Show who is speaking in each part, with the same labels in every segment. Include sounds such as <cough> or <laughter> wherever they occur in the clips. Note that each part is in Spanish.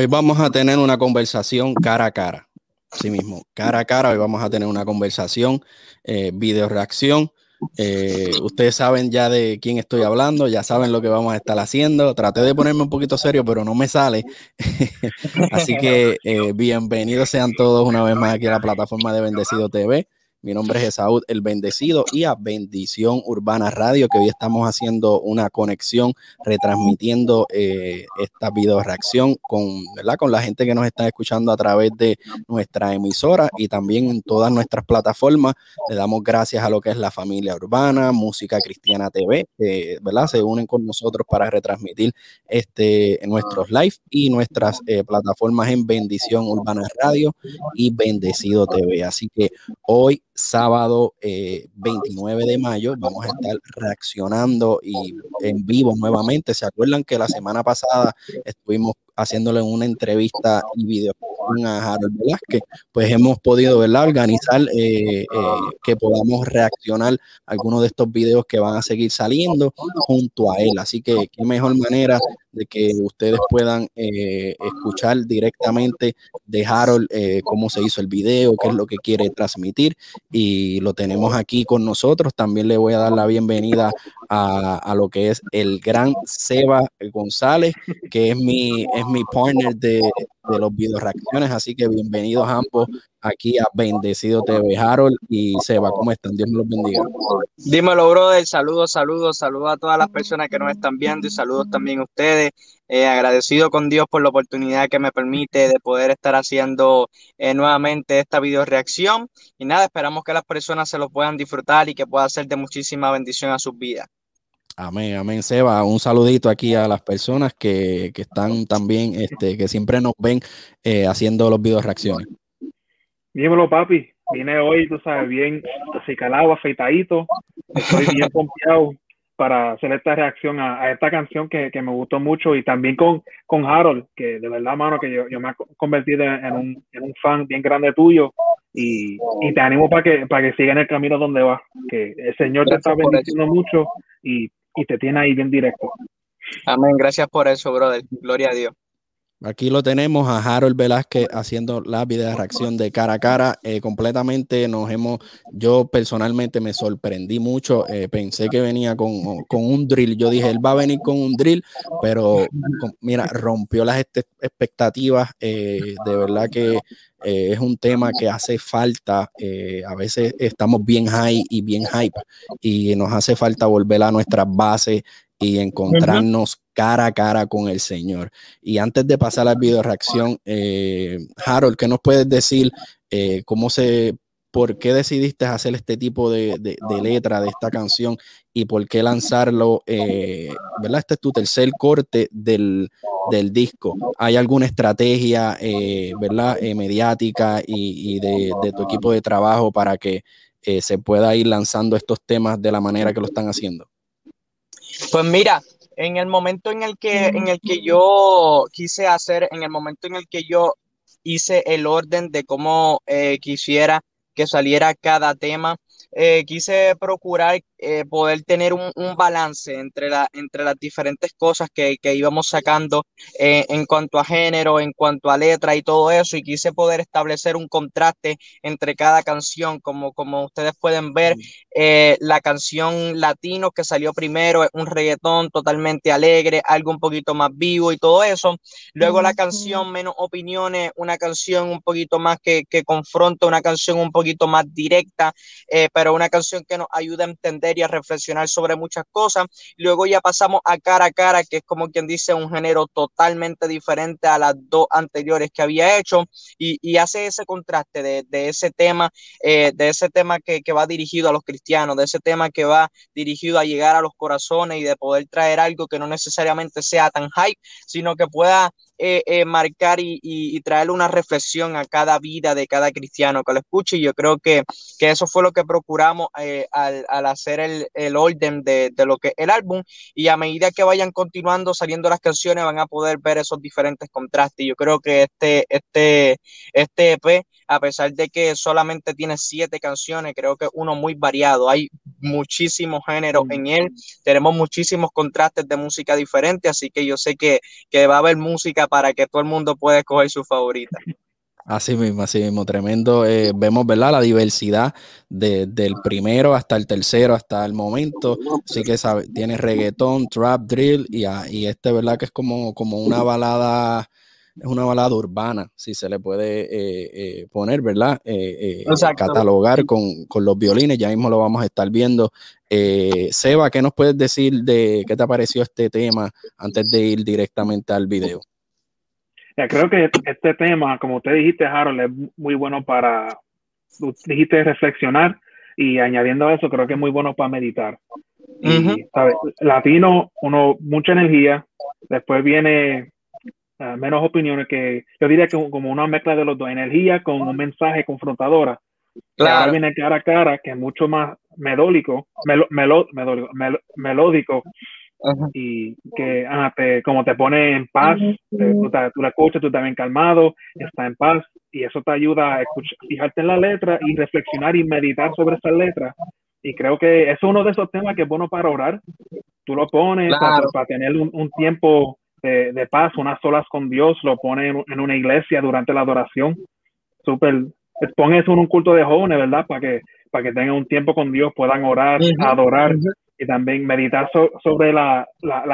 Speaker 1: Hoy vamos a tener una conversación cara a cara. Sí mismo, cara a cara. Hoy vamos a tener una conversación, eh, video reacción. Eh, ustedes saben ya de quién estoy hablando, ya saben lo que vamos a estar haciendo. Traté de ponerme un poquito serio, pero no me sale. <laughs> Así que eh, bienvenidos sean todos una vez más aquí a la plataforma de Bendecido TV. Mi nombre es Esaúd El Bendecido y a Bendición Urbana Radio, que hoy estamos haciendo una conexión, retransmitiendo eh, esta video reacción con, ¿verdad? con la gente que nos está escuchando a través de nuestra emisora y también en todas nuestras plataformas. Le damos gracias a lo que es la familia urbana, Música Cristiana TV, que ¿verdad? se unen con nosotros para retransmitir este, nuestros live y nuestras eh, plataformas en Bendición Urbana Radio y Bendecido TV. Así que hoy sábado 29 eh, de mayo. Vamos a estar reaccionando y en vivo nuevamente. ¿Se acuerdan que la semana pasada estuvimos haciéndole una entrevista y video a Harold Velázquez? Pues hemos podido ¿verdad? organizar eh, eh, que podamos reaccionar algunos de estos videos que van a seguir saliendo junto a él. Así que qué mejor manera de que ustedes puedan escuchar directamente de Harold cómo se hizo el video, qué es lo que quiere transmitir y lo tenemos aquí con nosotros. También le voy a dar la bienvenida a, lo que es el gran Seba González, que es mi, es mi partner de, de los video reacciones. Así que bienvenidos ambos aquí a Bendecido TV. Harold y Seba, ¿cómo están? Dios me los bendiga.
Speaker 2: Dímelo, brother. Saludos, saludos, saludos a todas las personas que nos están viendo y saludos también a ustedes. Eh, agradecido con Dios por la oportunidad que me permite de poder estar haciendo eh, nuevamente esta video reacción. Y nada, esperamos que las personas se lo puedan disfrutar y que pueda ser de muchísima bendición a sus vidas.
Speaker 1: Amén, amén, Seba. Un saludito aquí a las personas que, están también, este, que siempre nos ven eh, haciendo los videos reacciones.
Speaker 3: Dímelo, papi. Vine hoy, tú sabes, bien así calado, afeitadito. Estoy bien <laughs> confiado para hacer esta reacción a, esta canción que, me gustó mucho y también con, con Harold, que de verdad, mano, que yo, me he convertido en un, en un, fan bien grande tuyo y, te animo para que, para que sigas en el camino donde vas, que el Señor te está bendiciendo mucho y, y te tiene ahí bien directo.
Speaker 2: Amén, gracias por eso, brother. Gloria a Dios.
Speaker 1: Aquí lo tenemos a Harold Velázquez haciendo la video reacción de cara a cara. Eh, completamente nos hemos, yo personalmente me sorprendí mucho. Eh, pensé que venía con, un drill. Yo dije, él va a venir con un drill, pero mira, rompió las expectativas. Eh, de verdad que es un tema que hace falta. a veces estamos bien high y bien hype y nos hace falta volver a nuestras bases y encontrarnos cara a cara con el Señor. Y antes de pasar al video reacción, eh, Harold, ¿qué nos puedes decir? Eh, ¿Cómo se, por qué decidiste hacer este tipo de, de, letra de esta canción y por qué lanzarlo? Eh, ¿Verdad? Este es tu tercer corte del, disco. ¿Hay alguna estrategia, ¿verdad? mediática y, y de, de, tu equipo de trabajo para que se pueda ir lanzando estos temas de la manera que lo están haciendo?
Speaker 2: Pues mira, en el momento en el que, en el que yo quise hacer, en el momento en el que yo hice el orden de cómo eh, quisiera que saliera cada tema, eh, quise procurar eh, poder tener un, balance entre, la, entre las diferentes cosas que, íbamos sacando eh, en cuanto a género, en cuanto a letra y todo eso, y quise poder establecer un contraste entre cada canción, como, como ustedes pueden ver, la canción latino que salió primero es un reggaetón totalmente alegre, algo un poquito más vivo y todo eso, luego la canción menos opiniones, una canción un poquito más que, que confronta, una canción un poquito más directa, pero una canción que nos ayuda a entender y a reflexionar sobre muchas cosas. Luego ya pasamos a cara a cara, que es como quien dice un género totalmente diferente a las dos anteriores que había hecho y, y hace ese contraste de, de ese tema, eh, de ese tema que, que va dirigido a los cristianos, de ese tema que va dirigido a llegar a los corazones y de poder traer algo que no necesariamente sea tan hype, sino que pueda eh, eh, marcar y, y, traerle una reflexión a cada vida de cada cristiano que lo escuche. Y yo creo que, que eso fue lo que procuramos eh, al, al, hacer el, el orden de, de, lo que es el álbum. Y a medida que vayan continuando saliendo las canciones, van a poder ver esos diferentes contrastes. Yo creo que este, este, este EP a pesar de que solamente tiene siete canciones, creo que es uno muy variado. Hay muchísimos géneros en él, tenemos muchísimos contrastes de música diferente, así que yo sé que, que va a haber música para que todo el mundo pueda escoger su favorita.
Speaker 1: Así mismo, así mismo, tremendo. Eh, vemos, ¿verdad? La diversidad del primero hasta el tercero, hasta el momento. Así que sabe, tiene reggaetón, trap, drill y, ah, y este, ¿verdad? Que es como, como una balada es una balada urbana, si se le puede eh, eh, poner, ¿verdad? Catalogar con, los violines, ya mismo lo vamos a estar viendo. Seba, ¿qué nos puedes decir de qué te pareció este tema antes de ir directamente al video?
Speaker 3: Ya, creo que este tema, como usted dijiste, Harold, es muy bueno para, dijiste reflexionar y añadiendo a eso, creo que es muy bueno para meditar. Y, Latino, uno, mucha energía, después viene menos opiniones que yo diría que como una mezcla de los dos, energía con un mensaje confrontadora. Claro. Ahora viene cara a cara, que es mucho más melódico, melódico, y que como te pone en paz, tú, la escuchas, tú también calmado, está en paz, y eso te ayuda a escuchar, fijarte en la letra y reflexionar y meditar sobre esa letra. Y creo que eso es uno de esos temas que es bueno para orar. Tú lo pones para, tener un tiempo de, paz, unas solas con Dios, lo pone en, una iglesia durante la adoración. Súper, pon eso en un culto de jóvenes, ¿verdad? Para que, para que tengan un tiempo con Dios, puedan orar, adorar y también meditar sobre la,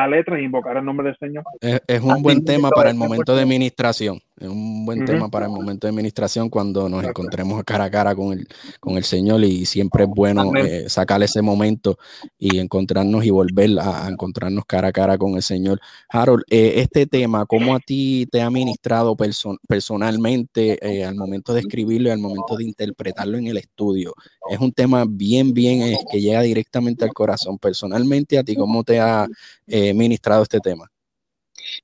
Speaker 3: letra e invocar el nombre del Señor.
Speaker 1: Es, un buen tema para el momento de administración. Es un buen tema para el momento de administración cuando nos encontremos cara a cara con el, con el Señor y siempre es bueno eh, sacar ese momento y encontrarnos y volver a, encontrarnos cara a cara con el Señor. Harold, eh, este tema, ¿cómo a ti te ha ministrado personalmente eh, al momento de escribirlo y al momento de interpretarlo en el estudio? Es un tema bien, bien que llega directamente al corazón. Personalmente, ¿a ti cómo te ha ministrado este tema?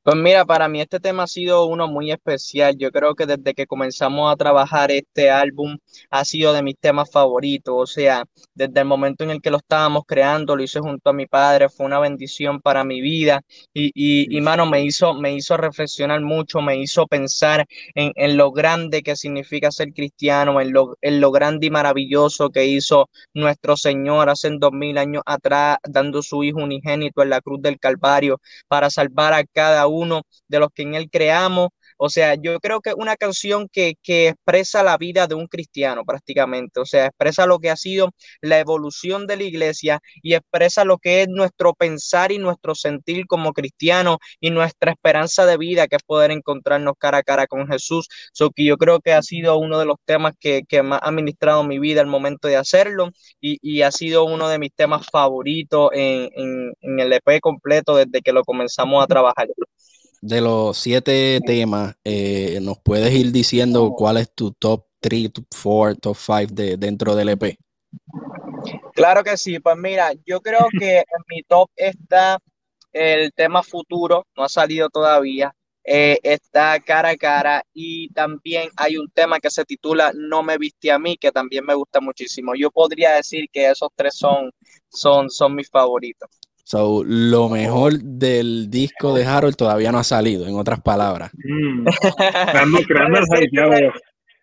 Speaker 2: Pues mira, para mí este tema ha sido uno muy especial. Yo creo que desde que comenzamos a trabajar este álbum ha sido de mis temas favoritos. O sea, desde el momento en el que lo estábamos creando, lo hice junto a mi padre, fue una bendición para mi vida. Y, y, y mano, me hizo, me hizo reflexionar mucho, me hizo pensar en, en lo grande que significa ser cristiano, en lo, en lo grande y maravilloso que hizo nuestro Señor hace dos mil años atrás, dando su Hijo unigénito en la cruz del Calvario para salvar a cada uno de los que en él creamos. O sea, yo creo que es una canción que, que expresa la vida de un cristiano prácticamente, o sea, expresa lo que ha sido la evolución de la iglesia y expresa lo que es nuestro pensar y nuestro sentir como cristiano y nuestra esperanza de vida, que es poder encontrarnos cara a cara con Jesús. So que yo creo que ha sido uno de los temas que, que más ha ministrado mi vida al momento de hacerlo y, y ha sido uno de mis temas favoritos en, en el EP completo desde que lo comenzamos a trabajar
Speaker 1: de los siete temas, eh, ¿nos puedes ir diciendo cuál es tu top 3, top 4, top 5 de, dentro del EP?
Speaker 2: Claro que sí, pues mira, yo creo <laughs> que en mi top está el tema futuro, no ha salido todavía, eh, está cara a cara y también hay un tema que se titula No me viste a mí, que también me gusta muchísimo. Yo podría decir que esos tres son, son, son mis favoritos.
Speaker 1: So, lo mejor del disco de Harold todavía no ha salido, en otras palabras. Mm. <laughs>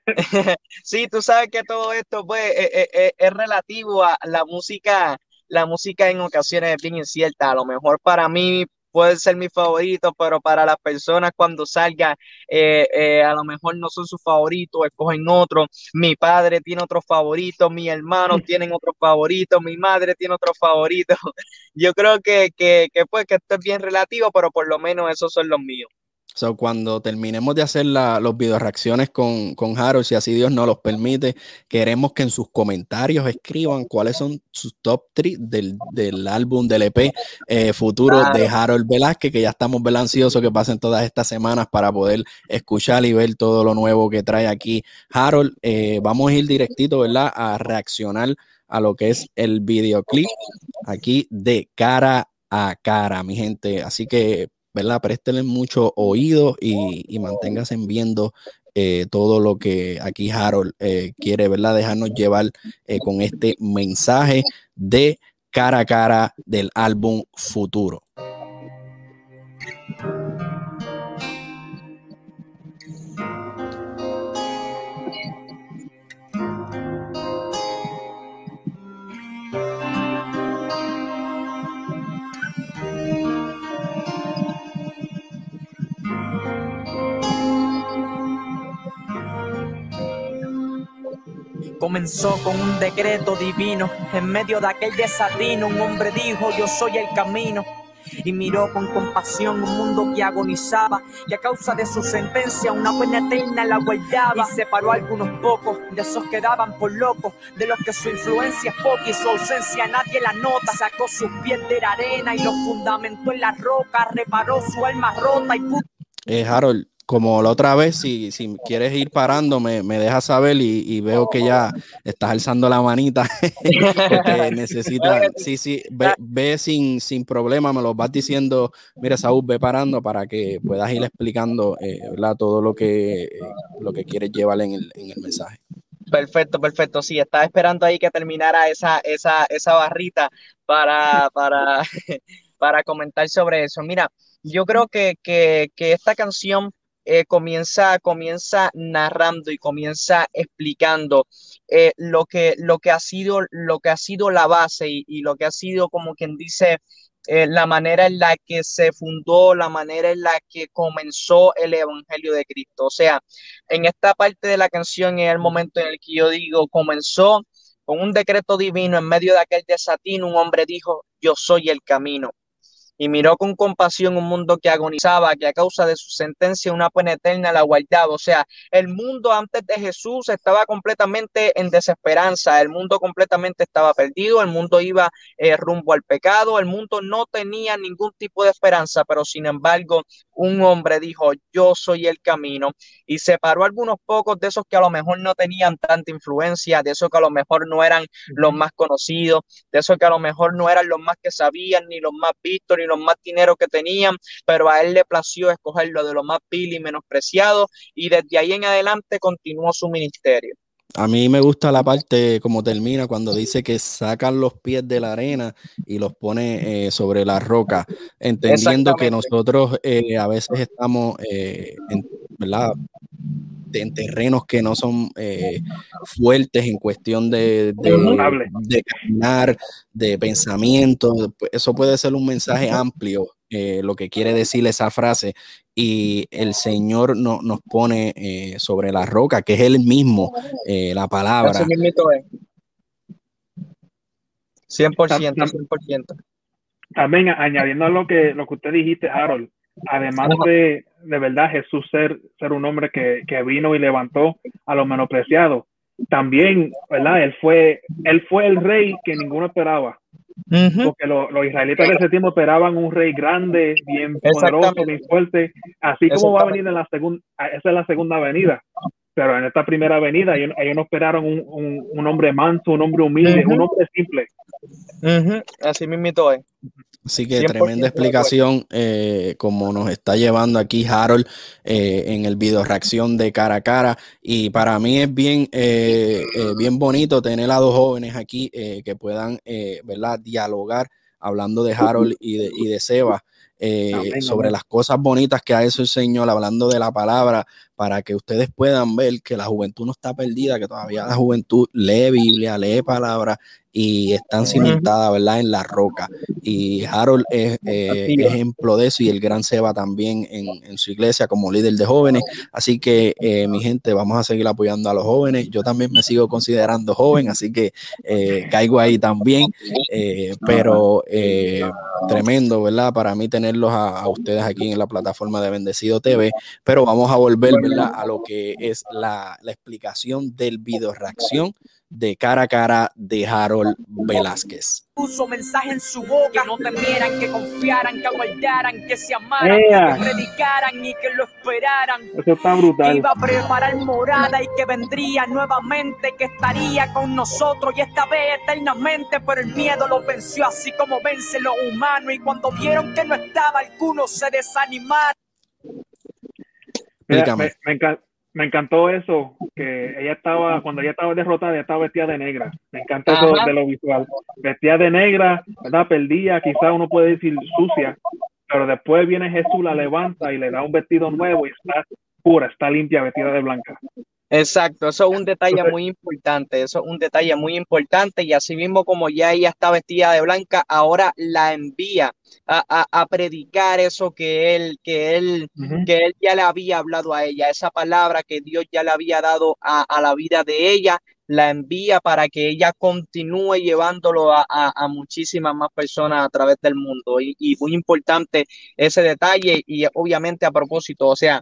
Speaker 1: <laughs>
Speaker 2: sí, tú sabes que todo esto pues, eh, eh, eh, es, relativo a la música. La música en ocasiones es bien incierta. A lo mejor para mí puede ser mi favorito, pero para las personas cuando salga, eh, eh, a lo mejor no son sus favoritos, escogen otro. Mi padre tiene otro favorito, mi hermano mm. <laughs> tienen otro favorito, mi madre tiene otro favorito. <laughs> Yo creo que, que, que, pues, que esto es bien relativo, pero por lo menos esos son los míos.
Speaker 1: So, cuando terminemos de hacer los video reacciones con, con Harold, si así Dios nos los permite, queremos que en sus comentarios escriban cuáles son sus top 3 del, del álbum del EP eh, futuro de Harold Velázquez, que ya estamos ansiosos que pasen todas estas semanas para poder escuchar y ver todo lo nuevo que trae aquí Harold. Eh, vamos a ir directito, ¿verdad? A reaccionar a lo que es el videoclip aquí de cara a cara, mi gente. Así que ¿verdad? Préstenle mucho oído y, y manténganse viendo eh, todo lo que aquí Harold eh, quiere, ¿verdad? Dejarnos llevar eh, con este mensaje de cara a cara del álbum futuro.
Speaker 4: Comenzó con un decreto divino. En medio de aquel desatino, un hombre dijo: Yo soy el camino y miró con compasión un mundo que agonizaba y a causa de su sentencia una pena eterna la guardaba. Y separó algunos pocos de esos que daban por locos de los que su influencia es poca y su ausencia nadie la nota. Sacó sus pies de la arena y los fundamentó en la roca reparó su alma rota y
Speaker 1: eh, Harold, como la otra vez, si, si quieres ir parando, me, me dejas saber y, veo que ya estás alzando la manita. <laughs> porque <laughs> necesitas, sí, sí, ve, sin, sin, problema, me lo vas diciendo, mira, Saúl, ve parando para que puedas ir explicando eh, todo lo que, eh, lo que quieres llevar en el, en el mensaje.
Speaker 2: Perfecto, perfecto. Sí, estaba esperando ahí que terminara esa, esa, esa barrita para, para, <laughs> para comentar sobre eso. Mira, yo creo que, que, que esta canción eh, comienza, comienza narrando y comienza explicando eh, lo, que, lo, que ha sido, lo que ha sido la base y, lo que ha sido, como quien dice, eh, la manera en la que se fundó, la manera en la que comenzó el Evangelio de Cristo. O sea, en esta parte de la canción es el momento en el que yo digo, comenzó con un decreto divino en medio de aquel desatino, un hombre dijo, yo soy el camino y miró con compasión un mundo que agonizaba, que a causa de su sentencia una pena eterna la guardaba. O sea, el mundo antes de Jesús estaba completamente en desesperanza, el mundo completamente estaba perdido, el mundo iba eh, rumbo al pecado, el mundo no tenía ningún tipo de esperanza, pero sin embargo un hombre dijo, yo soy el camino, y separó algunos pocos de esos que a lo mejor no tenían tanta influencia, de esos que a lo mejor no eran los más conocidos, de esos que a lo mejor no eran los más que sabían, ni los más vistos, ni los más dinero que tenían, pero a él le plació escoger lo de lo más vil y menospreciado, y desde ahí en adelante continuó su ministerio.
Speaker 1: A mí me gusta la parte como termina cuando dice que sacan los pies de la arena y los pone eh, sobre la roca, entendiendo que nosotros eh, a veces estamos eh, en, en terrenos que no son fuertes en cuestión de, de, de, caminar, de pensamiento. Eso puede ser un mensaje amplio, lo que quiere decir esa frase, y el Señor no, nos pone eh, sobre la roca, que es Él mismo, eh, la palabra. 100%,
Speaker 2: 100%.
Speaker 3: También añadiendo a lo que, lo que usted dijiste, Harold, además de, de verdad Jesús ser, ser un hombre que, que vino y levantó a los menospreciados, también, ¿verdad? Él fue, él fue el rey que ninguno esperaba. Porque los israelitas de ese tiempo esperaban un rey grande, bien poderoso, bien fuerte, así como va a venir en la segunda, esa es la segunda venida. Pero en esta primera venida ellos, no esperaron un, un, hombre manso, un hombre humilde, un hombre simple.
Speaker 2: Así mismo es.
Speaker 1: Así que tremenda explicación eh, como nos está llevando aquí Harold eh, en el video reacción de cara a cara. Y para mí es bien, eh, bien bonito tener a dos jóvenes aquí que puedan ¿verdad? dialogar hablando de Harold y de, y de Seba. sobre las cosas bonitas que ha hecho el Señor, hablando de la palabra, para que ustedes puedan ver que la juventud no está perdida, que todavía la juventud lee Biblia, lee palabra y están cimentadas, ¿verdad? En la roca. Y Harold es eh, ejemplo de eso y el gran Seba también en, su iglesia como líder de jóvenes. Así que, eh, mi gente, vamos a seguir apoyando a los jóvenes. Yo también me sigo considerando joven, así que eh, caigo ahí también. pero tremendo, ¿verdad? Para mí tenerlos a, ustedes aquí en la plataforma de Bendecido TV. Pero vamos a volver, ¿verdad? A lo que es la, la explicación del video reacción de cara a cara de Harold Velázquez.
Speaker 4: Puso mensaje en su boca, que no temieran, que confiaran, que aguardaran, que se amaran, que predicaran y que lo esperaran.
Speaker 3: Eso está brutal.
Speaker 4: iba a preparar morada y que vendría nuevamente, que estaría con nosotros y esta vez eternamente, pero el miedo lo venció así como vence lo humano y cuando vieron que no estaba, algunos se desanimaron.
Speaker 3: me, encanta, me encantó eso, que ella estaba, cuando ella estaba derrotada, ella estaba vestida de negra. Me encanta eso de lo visual. Vestida de negra, ¿verdad? Perdida, quizá uno puede decir sucia, pero después viene Jesús, la levanta y le da un vestido nuevo y está pura, está limpia, vestida de blanca.
Speaker 2: Exacto, eso es un detalle muy importante, eso es un detalle muy importante y así mismo como ya ella está vestida de blanca, ahora la envía a, predicar eso que él, que él, que él ya le había hablado a ella, esa palabra que Dios ya le había dado a, la vida de ella, la envía para que ella continúe llevándolo a, muchísimas más personas a través del mundo y, y muy importante ese detalle y obviamente a propósito, o sea,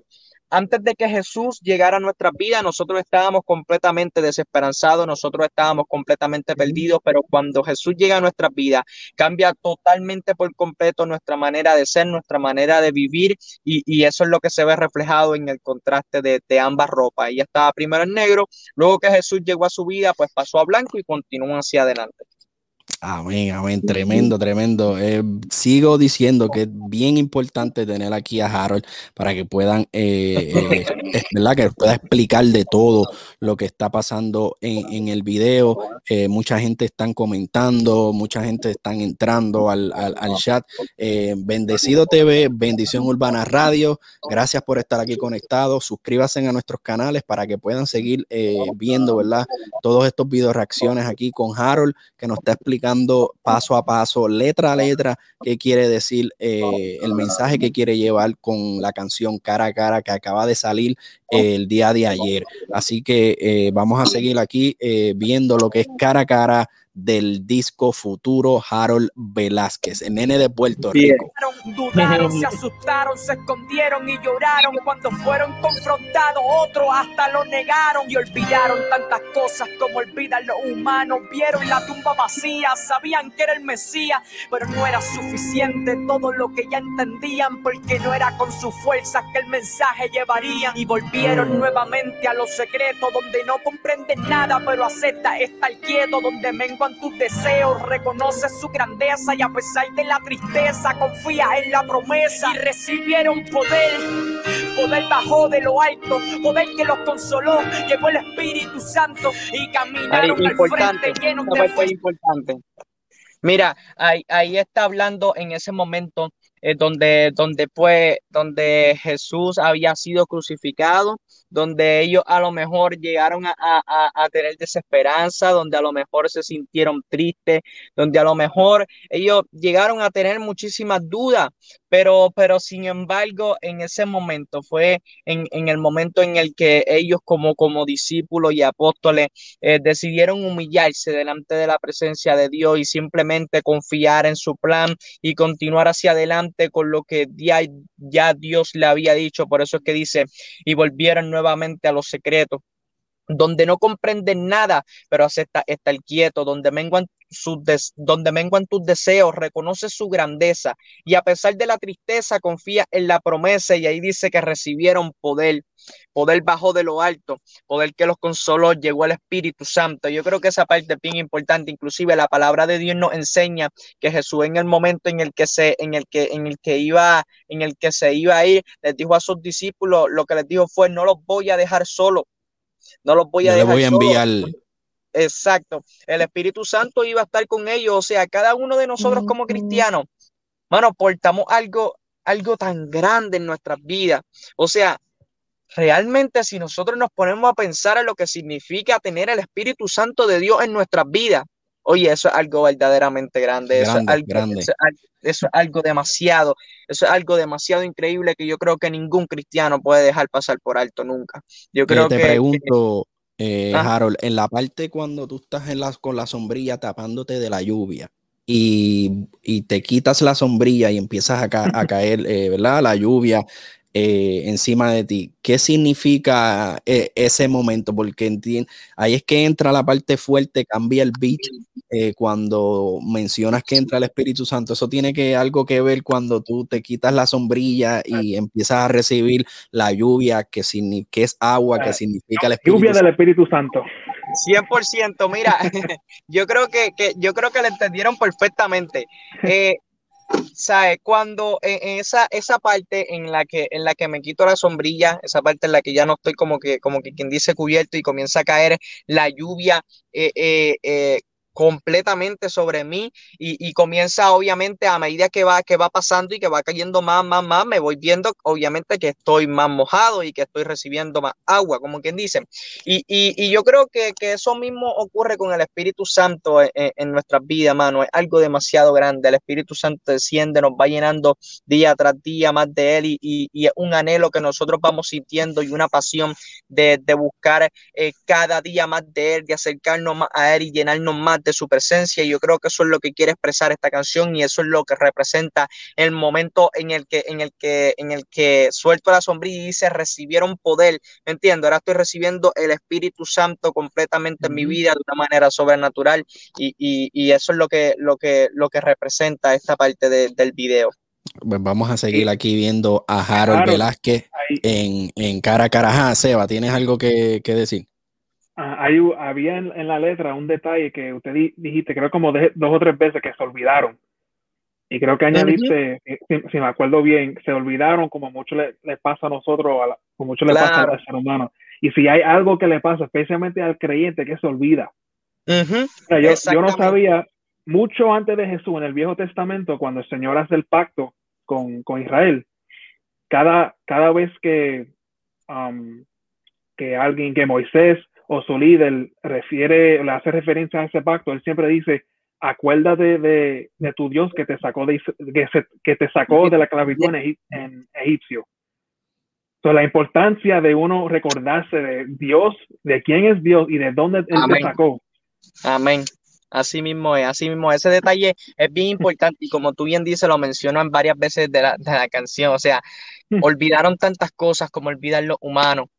Speaker 2: antes de que Jesús llegara a nuestra vida, nosotros estábamos completamente desesperanzados, nosotros estábamos completamente perdidos, pero cuando Jesús llega a nuestra vida, cambia totalmente por completo nuestra manera de ser, nuestra manera de vivir, y, eso es lo que se ve reflejado en el contraste de, de ambas ropas. Ella estaba primero en negro, luego que Jesús llegó a su vida, pues pasó a blanco y continuó hacia adelante.
Speaker 1: Amén, amén, tremendo, tremendo. Eh, sigo diciendo que es bien importante tener aquí a Harold para que puedan, eh, eh, ¿verdad? Que pueda explicar de todo lo que está pasando en, el video. mucha gente están comentando, mucha gente están entrando al, chat. Bendecido TV, Bendición Urbana Radio. Gracias por estar aquí conectados. Suscríbanse a nuestros canales para que puedan seguir viendo, ¿verdad? Todos estos videos reacciones aquí con Harold que nos está explicando paso a paso, letra a letra, qué quiere decir eh, el mensaje que quiere llevar con la canción Cara a Cara que acaba de salir el día de ayer. Así que eh, vamos a seguir aquí eh, viendo lo que es Cara a Cara del disco futuro Harold Velázquez, el nene de Puerto Rico.
Speaker 4: Dudaron, se asustaron, se escondieron y lloraron cuando fueron confrontados. Otros hasta lo negaron y olvidaron tantas cosas como olvidan los humanos. Vieron la tumba vacía, sabían que era el Mesías, pero no era suficiente todo lo que ya entendían porque no era con su fuerza que el mensaje llevarían y volvieron nuevamente a los secretos donde no comprenden nada, pero acepta estar quieto donde tus deseos, reconoce su grandeza y a pesar de la tristeza confía en la promesa y recibieron poder. Poder bajó de lo alto, poder que los consoló, llegó el Espíritu Santo y caminaron al frente llenos de fuerza.
Speaker 2: Importante. Mira, ahí, ahí está hablando en ese momento eh, donde, donde, pues, donde Jesús había sido crucificado, donde ellos a lo mejor llegaron a, a, tener desesperanza, donde a lo mejor se sintieron tristes, donde a lo mejor ellos llegaron a tener muchísimas dudas, pero, pero sin embargo, en ese momento fue en, en el momento en el que ellos como, como discípulos y apóstoles eh, decidieron humillarse delante de la presencia de Dios y simplemente confiar en su plan y continuar hacia adelante con lo que ya, ya Dios le había dicho. Por eso es que dice, y volvieron nuevamente a los secretos donde no comprenden nada, pero acepta estar quieto, donde menguan, sus donde menguan tus deseos, reconoce su grandeza y a pesar de la tristeza confía en la promesa y ahí dice que recibieron poder, poder bajo de lo alto, poder que los consoló, llegó el Espíritu Santo. Yo creo que esa parte es bien importante, inclusive la palabra de Dios nos enseña que Jesús en el momento en el que se en el que en el que iba en el que se iba a ir, les dijo a sus discípulos, lo que les dijo fue no los voy a dejar solos no los voy a dejar.
Speaker 1: voy a enviar.
Speaker 2: Exacto. El Espíritu Santo iba a estar con ellos. O sea, cada uno de nosotros como cristianos, mano, portamos algo, algo tan grande en nuestras vidas. O sea, realmente si nosotros nos ponemos a pensar en lo que significa tener el Espíritu Santo de Dios en nuestras vidas, oye, eso es algo verdaderamente grande. eso, es algo, grande. Eso, es algo, demasiado, eso es algo demasiado increíble que yo creo que ningún cristiano puede dejar pasar por alto nunca. Yo eh, creo
Speaker 1: te
Speaker 2: que,
Speaker 1: pregunto, eh, ah. Harold, en la parte cuando tú estás en con la sombrilla tapándote de la lluvia. Y, te quitas la sombrilla y empiezas a, <laughs> caer, eh, ¿verdad? La lluvia eh, encima de ti. ¿Qué significa eh, ese momento? Porque ahí es que entra la parte fuerte, cambia el beat eh, cuando mencionas que entra el Espíritu Santo. Eso tiene que algo que ver cuando tú te quitas la sombrilla y empiezas a recibir la lluvia, que, que es agua, que significa el
Speaker 3: Espíritu Lluvia del Espíritu Santo.
Speaker 2: 100%, mira, <laughs> yo creo que, yo creo que lo entendieron perfectamente. <laughs> ¿sabes? Cuando en, esa, esa parte en la, que, en la que me quito la sombrilla, esa parte en la que ya no estoy como que, como que quien dice cubierto y comienza a caer la lluvia, eh, eh, eh, completamente sobre mí y, comienza obviamente a medida que va, que va pasando y que va cayendo más, más, más, me voy viendo obviamente que estoy más mojado y que estoy recibiendo más agua, como quien dice. Y, y, yo creo que, que, eso mismo ocurre con el Espíritu Santo en, en nuestras vidas, mano. Es algo demasiado grande. El Espíritu Santo desciende, nos va llenando día tras día más de Él y, y es un anhelo que nosotros vamos sintiendo y una pasión de, de buscar eh, cada día más de Él, de acercarnos más a Él y llenarnos más su presencia. Y yo creo que eso es lo que quiere expresar esta canción y eso es lo que representa el momento en el que, en el que, en el que suelto la sombrilla y dice recibieron poder. ¿Me entiendo? Ahora estoy recibiendo el Espíritu Santo completamente en mi vida de una manera sobrenatural y, y, y, eso es lo que, lo que, lo que representa esta parte de, del video.
Speaker 1: Pues vamos a seguir aquí viendo a Harold Velázquez en, en, cara a cara. Seba, ¿tienes algo que, que decir?
Speaker 3: Hay, había en, la letra un detalle que usted dijiste, creo como dos o tres veces que se olvidaron. Y creo que añadiste, eh, si, me acuerdo bien, se olvidaron como mucho le, pasa a nosotros, a como mucho le pasa al ser humano. Y si hay algo que le pasa, especialmente al creyente, que se olvida. yo, yo, no sabía, mucho antes de Jesús, en el Viejo Testamento, cuando el Señor hace el pacto con, con Israel, cada, cada vez que, um, que alguien, que Moisés o su líder refiere, le hace referencia a ese pacto, él siempre dice, acuérdate de, de tu Dios que te sacó de, que, que te sacó de la clavitud en, egipcio. Entonces, la importancia de uno recordarse de Dios, de quién es Dios y de dónde él te sacó.
Speaker 2: Amén. Así mismo es, así mismo ese detalle es bien importante y como tú bien dices, lo mencionan varias veces de la, de la canción, o sea, hmm. olvidaron tantas cosas como olvidar lo humano,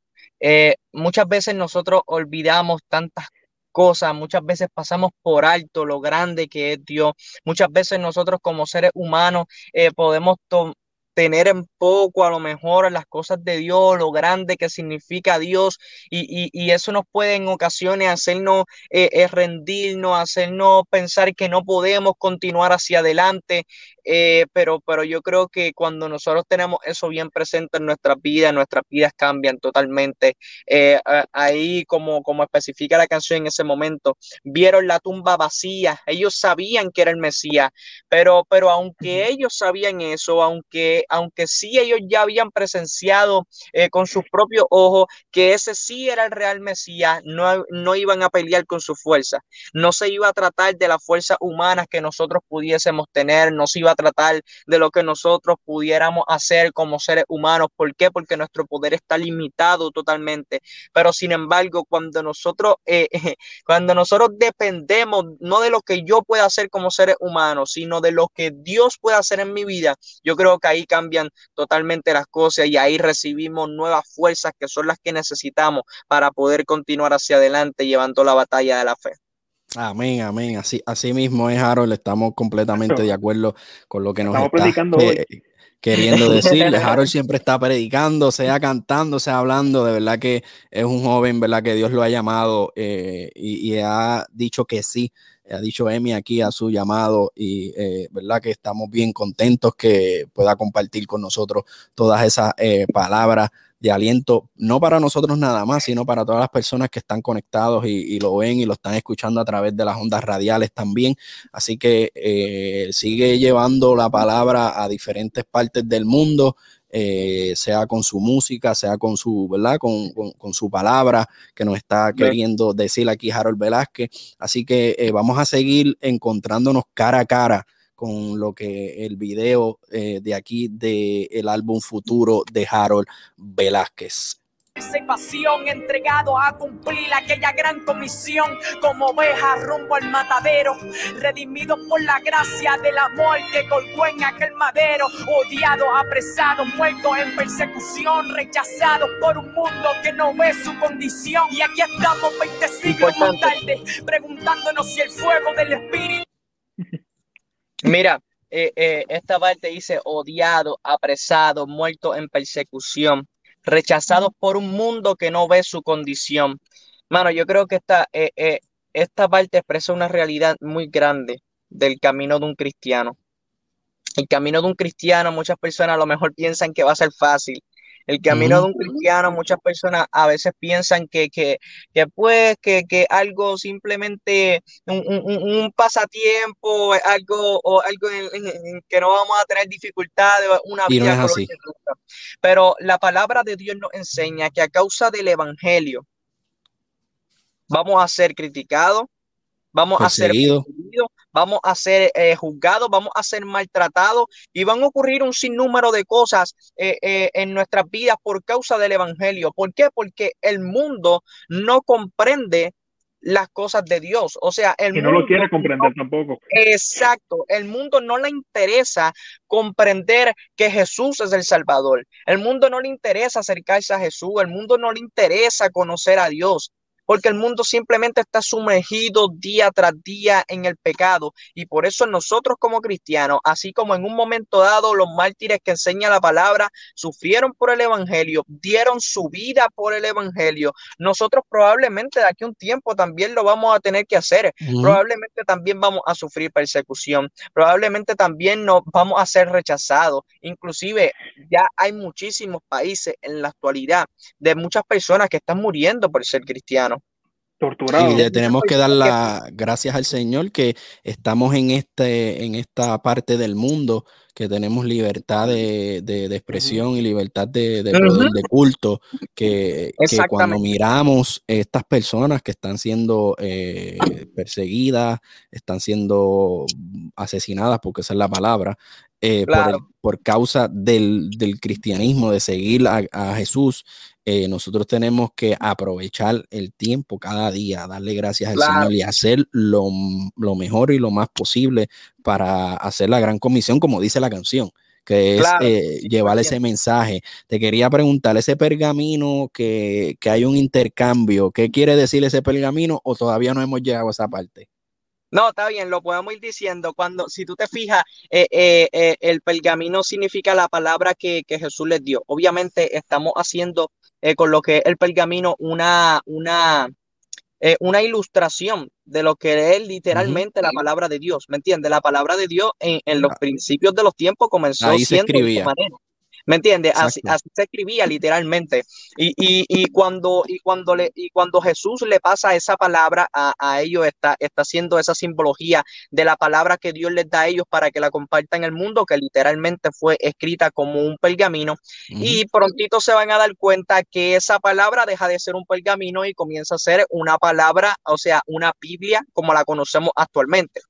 Speaker 2: eh, muchas veces nosotros olvidamos tantas cosas, muchas veces pasamos por alto lo grande que es Dios, muchas veces nosotros como seres humanos eh, podemos tener en poco a lo mejor las cosas de Dios, lo grande que significa Dios y, y, eso nos puede en ocasiones hacernos eh, rendirnos, hacernos pensar que no podemos continuar hacia adelante, eh, pero, pero yo creo que cuando nosotros tenemos eso bien presente en nuestras vidas, nuestras vidas cambian totalmente. Eh, ahí, como, como especifica la canción en ese momento, vieron la tumba vacía, ellos sabían que era el Mesías, pero, pero aunque ellos sabían eso, aunque, aunque sí ellos ya habían presenciado eh, con sus propios ojos que ese sí era el real Mesías, no, no iban a pelear con su fuerza, no se iba a tratar de las fuerzas humanas que nosotros pudiésemos tener, no se iba a tratar de lo que nosotros pudiéramos hacer como seres humanos. ¿Por qué? Porque nuestro poder está limitado totalmente. Pero sin embargo, cuando nosotros, eh, <laughs> cuando nosotros dependemos no de lo que yo pueda hacer como seres humanos, sino de lo que Dios puede hacer en mi vida, yo creo que ahí cambian totalmente las cosas y ahí recibimos nuevas fuerzas que son las que necesitamos para poder continuar hacia adelante llevando la batalla de la fe.
Speaker 1: Amén, amén. Así, así mismo es, Harold. Estamos completamente de acuerdo con lo que nos está queriendo <laughs> decir. Harold siempre está predicando, sea cantando, sea hablando. De verdad que es un joven, ¿verdad? Que Dios lo ha llamado eh, y, ha dicho que sí. Ha dicho Emi aquí a su llamado y eh, verdad que estamos bien contentos que pueda compartir con nosotros todas esas eh, palabras de aliento, no para nosotros nada más, sino para todas las personas que están conectados y, lo ven y lo están escuchando a través de las ondas radiales también. Así que eh, sigue llevando la palabra a diferentes partes del mundo. Eh, sea con su música, sea con su, ¿verdad? Con, con, su palabra que nos está queriendo decir aquí Harold Velázquez. Así que eh, vamos a seguir encontrándonos cara a cara con lo que el video eh, de aquí del el álbum futuro de Harold Velázquez.
Speaker 4: Pasión entregado a cumplir aquella gran comisión como oveja rumbo al matadero redimido por la gracia del amor que colgó en aquel madero odiado, apresado, muerto en persecución rechazado por un mundo que no ve su condición. Y aquí estamos 20 siglos más tarde preguntándonos si el fuego del espíritu
Speaker 2: Mira, eh, eh, esta parte dice odiado, apresado, muerto en persecución, rechazado por un mundo que no ve su condición. Mano, yo creo que esta, eh, esta parte expresa una realidad muy grande del camino de un cristiano. El camino de un cristiano, muchas personas a lo mejor piensan que va a ser fácil. El camino de un cristiano, muchas personas a veces piensan que, que, que pues, que, que algo simplemente un, un, pasatiempo, algo, o algo en, que no vamos a tener dificultades, una vida.
Speaker 1: No así.
Speaker 2: Pero la palabra de Dios nos enseña que a causa del evangelio vamos a ser criticados, vamos a ser vamos a ser eh, juzgados, vamos a ser maltratados y van a ocurrir un sinnúmero de cosas eh, eh, en nuestras vidas por causa del Evangelio. ¿Por qué? Porque el mundo no comprende las cosas de Dios. O sea, el
Speaker 3: no lo quiere comprender tampoco.
Speaker 2: Exacto. El mundo no le interesa comprender que Jesús es el Salvador. El mundo no le interesa acercarse a Jesús. El mundo no le interesa conocer a Dios porque el mundo simplemente está sumergido día tras día en el pecado. Y por eso nosotros como cristianos, así como en un momento dado los mártires que enseña la palabra, sufrieron por el Evangelio, dieron su vida por el Evangelio, nosotros probablemente de aquí a un tiempo también lo vamos a tener que hacer. Probablemente también vamos a sufrir persecución. Probablemente también nos vamos a ser rechazados. Inclusive ya hay muchísimos países en la actualidad de muchas personas que están muriendo por ser cristianos
Speaker 3: torturado.
Speaker 1: Y le tenemos que dar las gracias al Señor que estamos en, este, en esta parte del mundo, que tenemos libertad de, expresión y libertad de, de, culto, que, cuando miramos estas personas que están siendo eh, perseguidas, están siendo asesinadas, porque esa es la palabra, eh, por, causa del, cristianismo, de seguir a Jesús, eh, nosotros tenemos que aprovechar el tiempo cada día, darle gracias al Señor y hacer lo, mejor y lo más posible para hacer la gran comisión, como dice la canción que es eh, llevar ese mensaje. Te quería preguntar, ese pergamino que, que, hay un intercambio, ¿qué quiere decir ese pergamino o todavía no hemos llegado a esa parte?
Speaker 2: No, está bien, lo podemos ir diciendo. Cuando, si tú te fijas, eh, eh, el pergamino significa la palabra que, que, Jesús les dio. Obviamente estamos haciendo eh, con lo que es el pergamino una, una, eh, una ilustración de lo que es literalmente la palabra de Dios, ¿me entiendes? La palabra de Dios en, en los ah. principios de los tiempos comenzó siendo de esta manera. ¿Me entiendes? Así, se escribía literalmente. Y, y, y, cuando, y, cuando le, y cuando Jesús le pasa esa palabra a, a, ellos, está, está haciendo esa simbología de la palabra que Dios les da a ellos para que la compartan en el mundo, que literalmente fue escrita como un pergamino. Y prontito se van a dar cuenta que esa palabra deja de ser un pergamino y comienza a ser una palabra, o sea, una Biblia como la conocemos actualmente.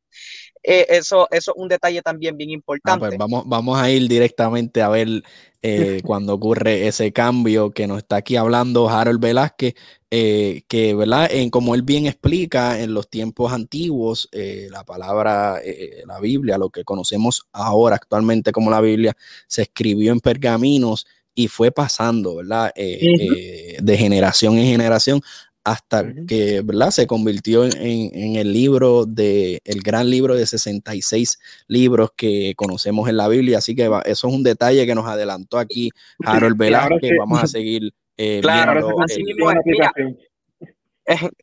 Speaker 2: Eh, eso, eso es un detalle también bien ah, pues importante.
Speaker 1: vamos, vamos a ir directamente a ver eh, <laughs> cuando ocurre ese cambio que nos está aquí hablando Harold Velázquez, eh, que, ¿verdad? En, como él bien explica, en los tiempos antiguos, la palabra, la Biblia, lo que conocemos ahora actualmente como la Biblia, se escribió en pergaminos y fue pasando, ¿verdad? de generación en generación hasta que ¿verdad? se convirtió en, el libro de el gran libro de 66 libros que conocemos en la Biblia. Así que eso es un detalle que nos adelantó aquí Harold <laughs> Velázquez. Vamos a seguir
Speaker 2: eh, claro,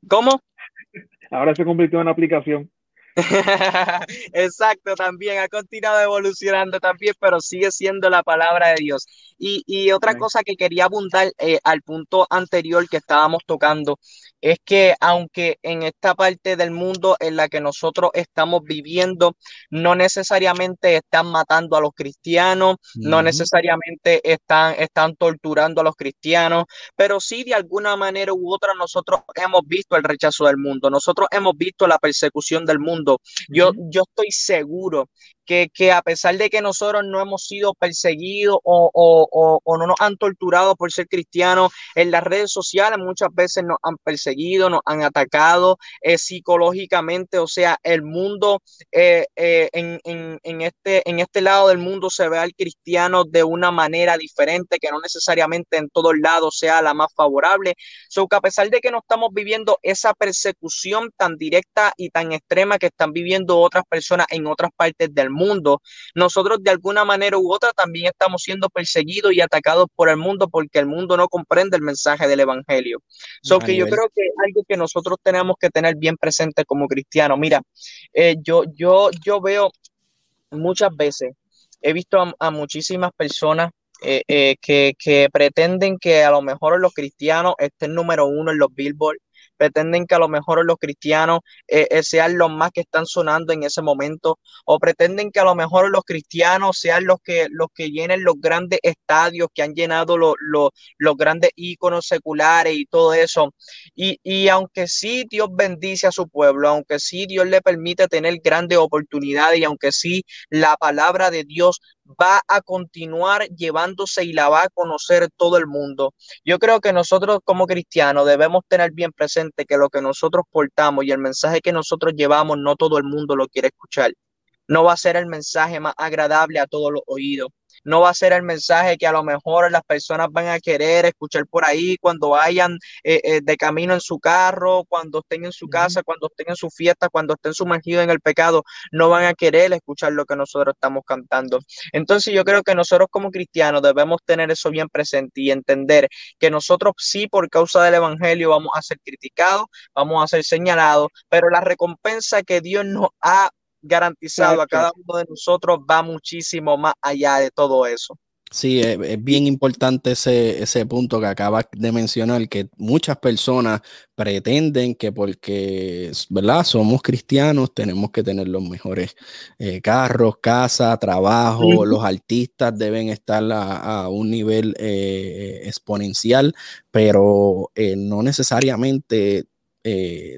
Speaker 2: ¿Cómo?
Speaker 3: Ahora se convirtió en una aplicación. <laughs>
Speaker 2: Exacto, también ha continuado evolucionando también, pero sigue siendo la palabra de Dios. Y, y otra cosa que quería abundar eh, al punto anterior que estábamos tocando es que aunque en esta parte del mundo en la que nosotros estamos viviendo, no necesariamente están matando a los cristianos, no necesariamente están, están torturando a los cristianos, pero sí de alguna manera u otra nosotros hemos visto el rechazo del mundo, nosotros hemos visto la persecución del mundo. Yo, yo estoy seguro que, que, a pesar de que nosotros no hemos sido perseguidos o, o, o, no nos han torturado por ser cristianos, en las redes sociales muchas veces nos han perseguido, nos han atacado eh, psicológicamente, o sea, el mundo eh, eh, en, en, en, este, en este lado del mundo se ve al cristiano de una manera diferente, que no necesariamente en todos lados sea la más favorable. So que a pesar de que no estamos viviendo esa persecución tan directa y tan extrema que están viviendo otras personas en otras partes del mundo, nosotros de alguna manera u otra también estamos siendo perseguidos y atacados por el mundo porque el mundo no comprende el mensaje del Evangelio. So que yo creo que algo que nosotros tenemos que tener bien presente como cristianos. Mira, eh, yo, yo, yo veo muchas veces, he visto a, muchísimas personas que, que pretenden que a lo mejor los cristianos estén número uno en los billboards, pretenden que a lo mejor los cristianos eh, eh, sean los más que están sonando en ese momento, o pretenden que a lo mejor los cristianos sean los que, los que llenen los grandes estadios, que han llenado los, grandes íconos seculares y todo eso. Y, y aunque sí Dios bendice a su pueblo, aunque sí Dios le permite tener grandes oportunidades y aunque sí la palabra de Dios va a continuar llevándose y la va a conocer todo el mundo. Yo creo que nosotros como cristianos debemos tener bien presente que lo que nosotros portamos y el mensaje que nosotros llevamos no todo el mundo lo quiere escuchar. No va a ser el mensaje más agradable a todos los oídos. No va a ser el mensaje que a lo mejor las personas van a querer escuchar por ahí cuando vayan eh, eh, de camino en su carro, cuando estén en su casa, cuando estén en su fiesta, cuando estén sumergidos en el pecado, no van a querer escuchar lo que nosotros estamos cantando. Entonces yo creo que nosotros como cristianos debemos tener eso bien presente y entender que nosotros sí por causa del Evangelio vamos a ser criticados, vamos a ser señalados, pero la recompensa que Dios nos ha garantizado a cada uno de nosotros va muchísimo más allá de todo eso.
Speaker 1: Sí, es, bien importante ese, ese punto que acabas de mencionar, que muchas personas pretenden que porque, ¿verdad? Somos cristianos, tenemos que tener los mejores eh, carros, casa, trabajo, los artistas deben estar a, un nivel eh, exponencial, pero eh, no necesariamente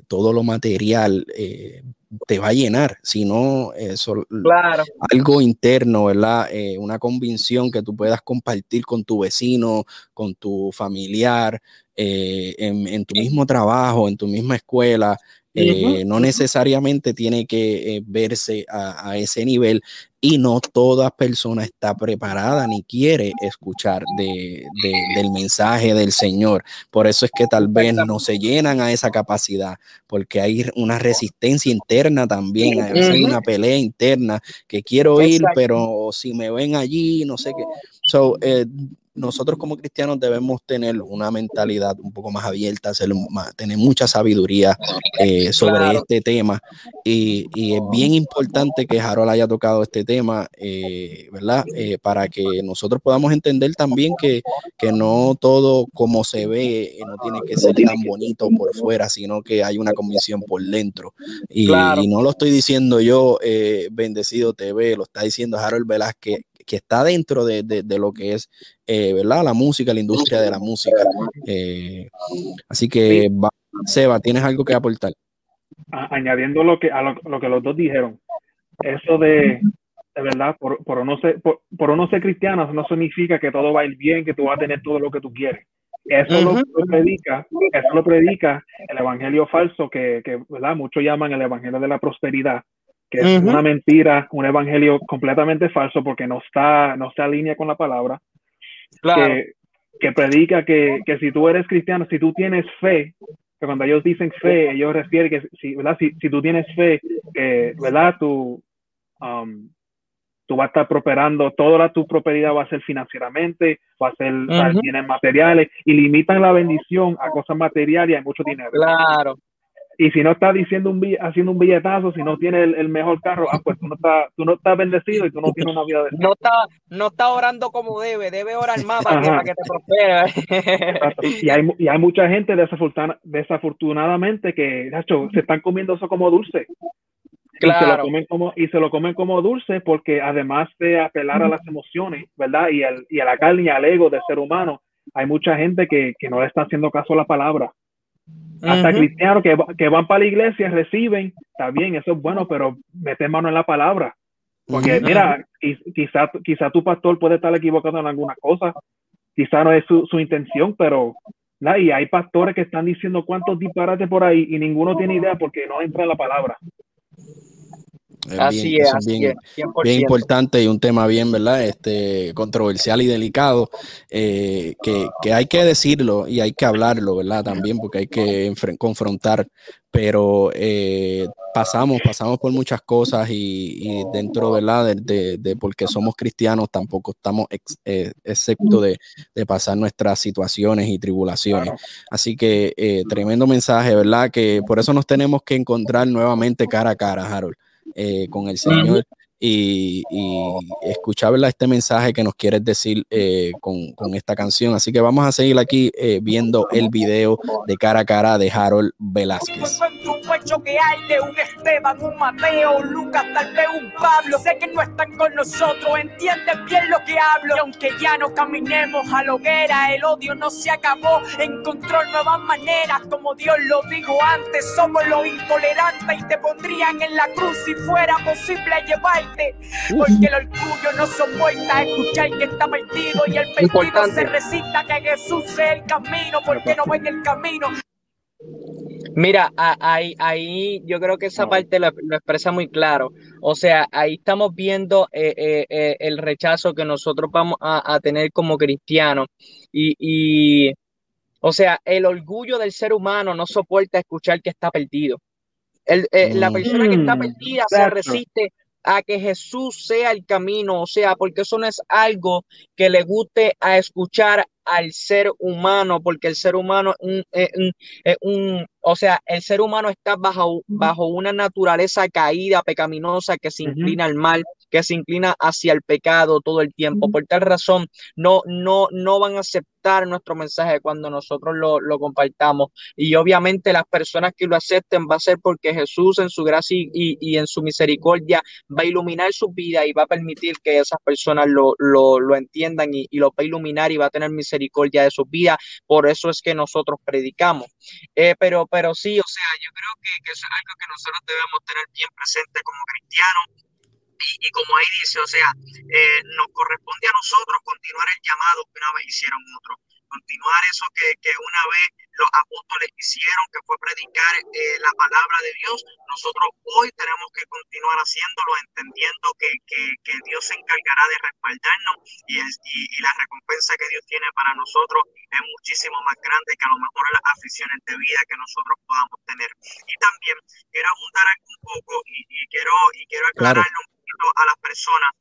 Speaker 1: todo lo material te va a llenar, sino eso, algo interno, ¿verdad? Eh, una convicción que tú puedas compartir con tu vecino, con tu familiar, eh, en, tu mismo trabajo, en tu misma escuela, eh, no necesariamente tiene que verse a, ese nivel y no toda persona está preparada ni quiere escuchar del mensaje del Señor. Por eso es que tal vez no se llenan a esa capacidad, porque hay una resistencia interna también, hay una pelea interna que quiero ir, pero si me ven allí, no sé qué. So, eh, nosotros como cristianos debemos tener una mentalidad un poco más abierta, tener mucha sabiduría eh, sobre este tema. Y, es bien importante que Harold haya tocado este tema, eh, ¿verdad? Eh, para que nosotros podamos entender también que, que no todo como se ve no tiene que ser tan bonito por fuera, sino que hay una convicción por dentro. Y, y no lo estoy diciendo yo, Bendecido TV, lo está diciendo Harold Velázquez, que está dentro de, de, lo que es, eh, ¿verdad? La música, la industria de la música. Eh, así que, Seba, ¿tienes algo que aportar?
Speaker 3: Añadiendo lo que, a lo, que los dos dijeron, eso de, de verdad, por, por, no ser, por, por no ser cristiano, no significa que todo va a ir bien, que tú vas a tener todo lo que tú quieres. Eso lo, predica, eso lo predica el evangelio falso que, que ¿verdad? muchos llaman el evangelio de la prosperidad, que es una mentira, un evangelio completamente falso porque no está, no se alinea con la palabra, que, que, predica que, que, si tú eres cristiano, si tú tienes fe, que cuando ellos dicen fe, ellos refieren que si, ¿verdad? Si, si tú tienes fe, que, ¿verdad? Tú, um, tú vas a estar prosperando, toda tu prosperidad va a ser financieramente, va a ser, bienes materiales, y limitan la bendición a cosas materiales y hay mucho dinero.
Speaker 2: Claro,
Speaker 3: y si no está diciendo un haciendo un billetazo, si no tiene el, mejor carro, ah, pues tú no, estás, tú no estás bendecido y tú no tienes una vida de
Speaker 2: no está No está orando como debe, debe orar más para, que, te prospere. <laughs>
Speaker 3: y, hay, y hay mucha gente desafortunadamente que, se están comiendo eso como dulce. Claro. Y se, lo comen como, y se lo comen como dulce porque además de apelar a las emociones, ¿verdad? Y, al, y a la carne y al ego del ser humano, hay mucha gente que, que no le está haciendo caso a la palabra. Hasta cristianos que, que, van para la iglesia, reciben, está bien, eso es bueno, pero mete mano en la palabra. Porque mira, quizá, quizá tu pastor puede estar equivocado en algunas cosas, quizá no es su, su intención, pero y hay pastores que están diciendo cuántos disparates por ahí y ninguno tiene idea porque no entra en la palabra
Speaker 1: así es, bien, bien, importante y un tema bien, ¿verdad? Este, controversial y delicado, eh, que, que, hay que decirlo y hay que hablarlo, ¿verdad? También porque hay que confrontar, pero eh, pasamos, pasamos por muchas cosas y, dentro, ¿verdad? De, de, porque somos cristianos tampoco estamos eh, excepto de, de, pasar nuestras situaciones y tribulaciones. Así que tremendo mensaje, ¿verdad? Que por eso nos tenemos que encontrar nuevamente cara a cara, Harold. Eh, con el Señor. Y, escuchar este mensaje que nos quieres decir eh, con, esta canción. Así que vamos a seguir aquí eh, viendo el video de cara a cara de Harold Velázquez.
Speaker 4: que hay de un Esteban, un Mateo, un Lucas, tal vez un Pablo. Sé que no están con nosotros, entienden bien lo que hablo. Y aunque ya no caminemos a la hoguera, el odio no se acabó. Encontró nuevas maneras, como Dios lo dijo antes. Somos los intolerantes y te pondrían en la cruz si fuera posible llevar porque el orgullo no soporta escuchar que está perdido y el perdido se resista que Jesús sea el camino porque no va en el camino.
Speaker 2: Mira, ahí, ahí yo creo que esa parte lo, expresa muy claro. O sea, ahí estamos viendo eh, eh, eh, el rechazo que nosotros vamos a, tener como cristianos. Y, y, o sea, el orgullo del ser humano no soporta escuchar que está perdido. El, la persona que está mm, perdida se resiste a que Jesús sea el camino, o sea, porque eso no es algo que le guste a escuchar al ser humano, porque el ser humano es un, o sea, el ser humano está bajo, bajo una naturaleza caída, pecaminosa, que se inclina al mal, que se inclina hacia el pecado todo el tiempo. Por tal razón, no, no, no van a aceptar nuestro mensaje cuando nosotros lo, lo compartamos. Y obviamente las personas que lo acepten va a ser porque Jesús en su gracia y, y, en su misericordia va a iluminar su vida y va a permitir que esas personas lo, lo, lo entiendan y, y, lo va a iluminar y va a tener misericordia de su vida. Por eso es que nosotros predicamos. Eh, pero, pero sí, o sea, yo creo que, eso es algo que nosotros debemos tener bien presente como cristianos. Y, como ahí dice, o sea, eh, nos corresponde a nosotros continuar el llamado que una vez hicieron otros, continuar eso que, que una vez los apóstoles hicieron, que fue predicar eh, la palabra de Dios, nosotros hoy tenemos que continuar haciéndolo, entendiendo que, que, que Dios se encargará de respaldarnos y, y, la recompensa que Dios tiene para nosotros es muchísimo más grande que a lo mejor las aficiones de vida que nosotros podamos tener. Y también quiero abundar un poco y, quiero, y quiero aclararlo a las personas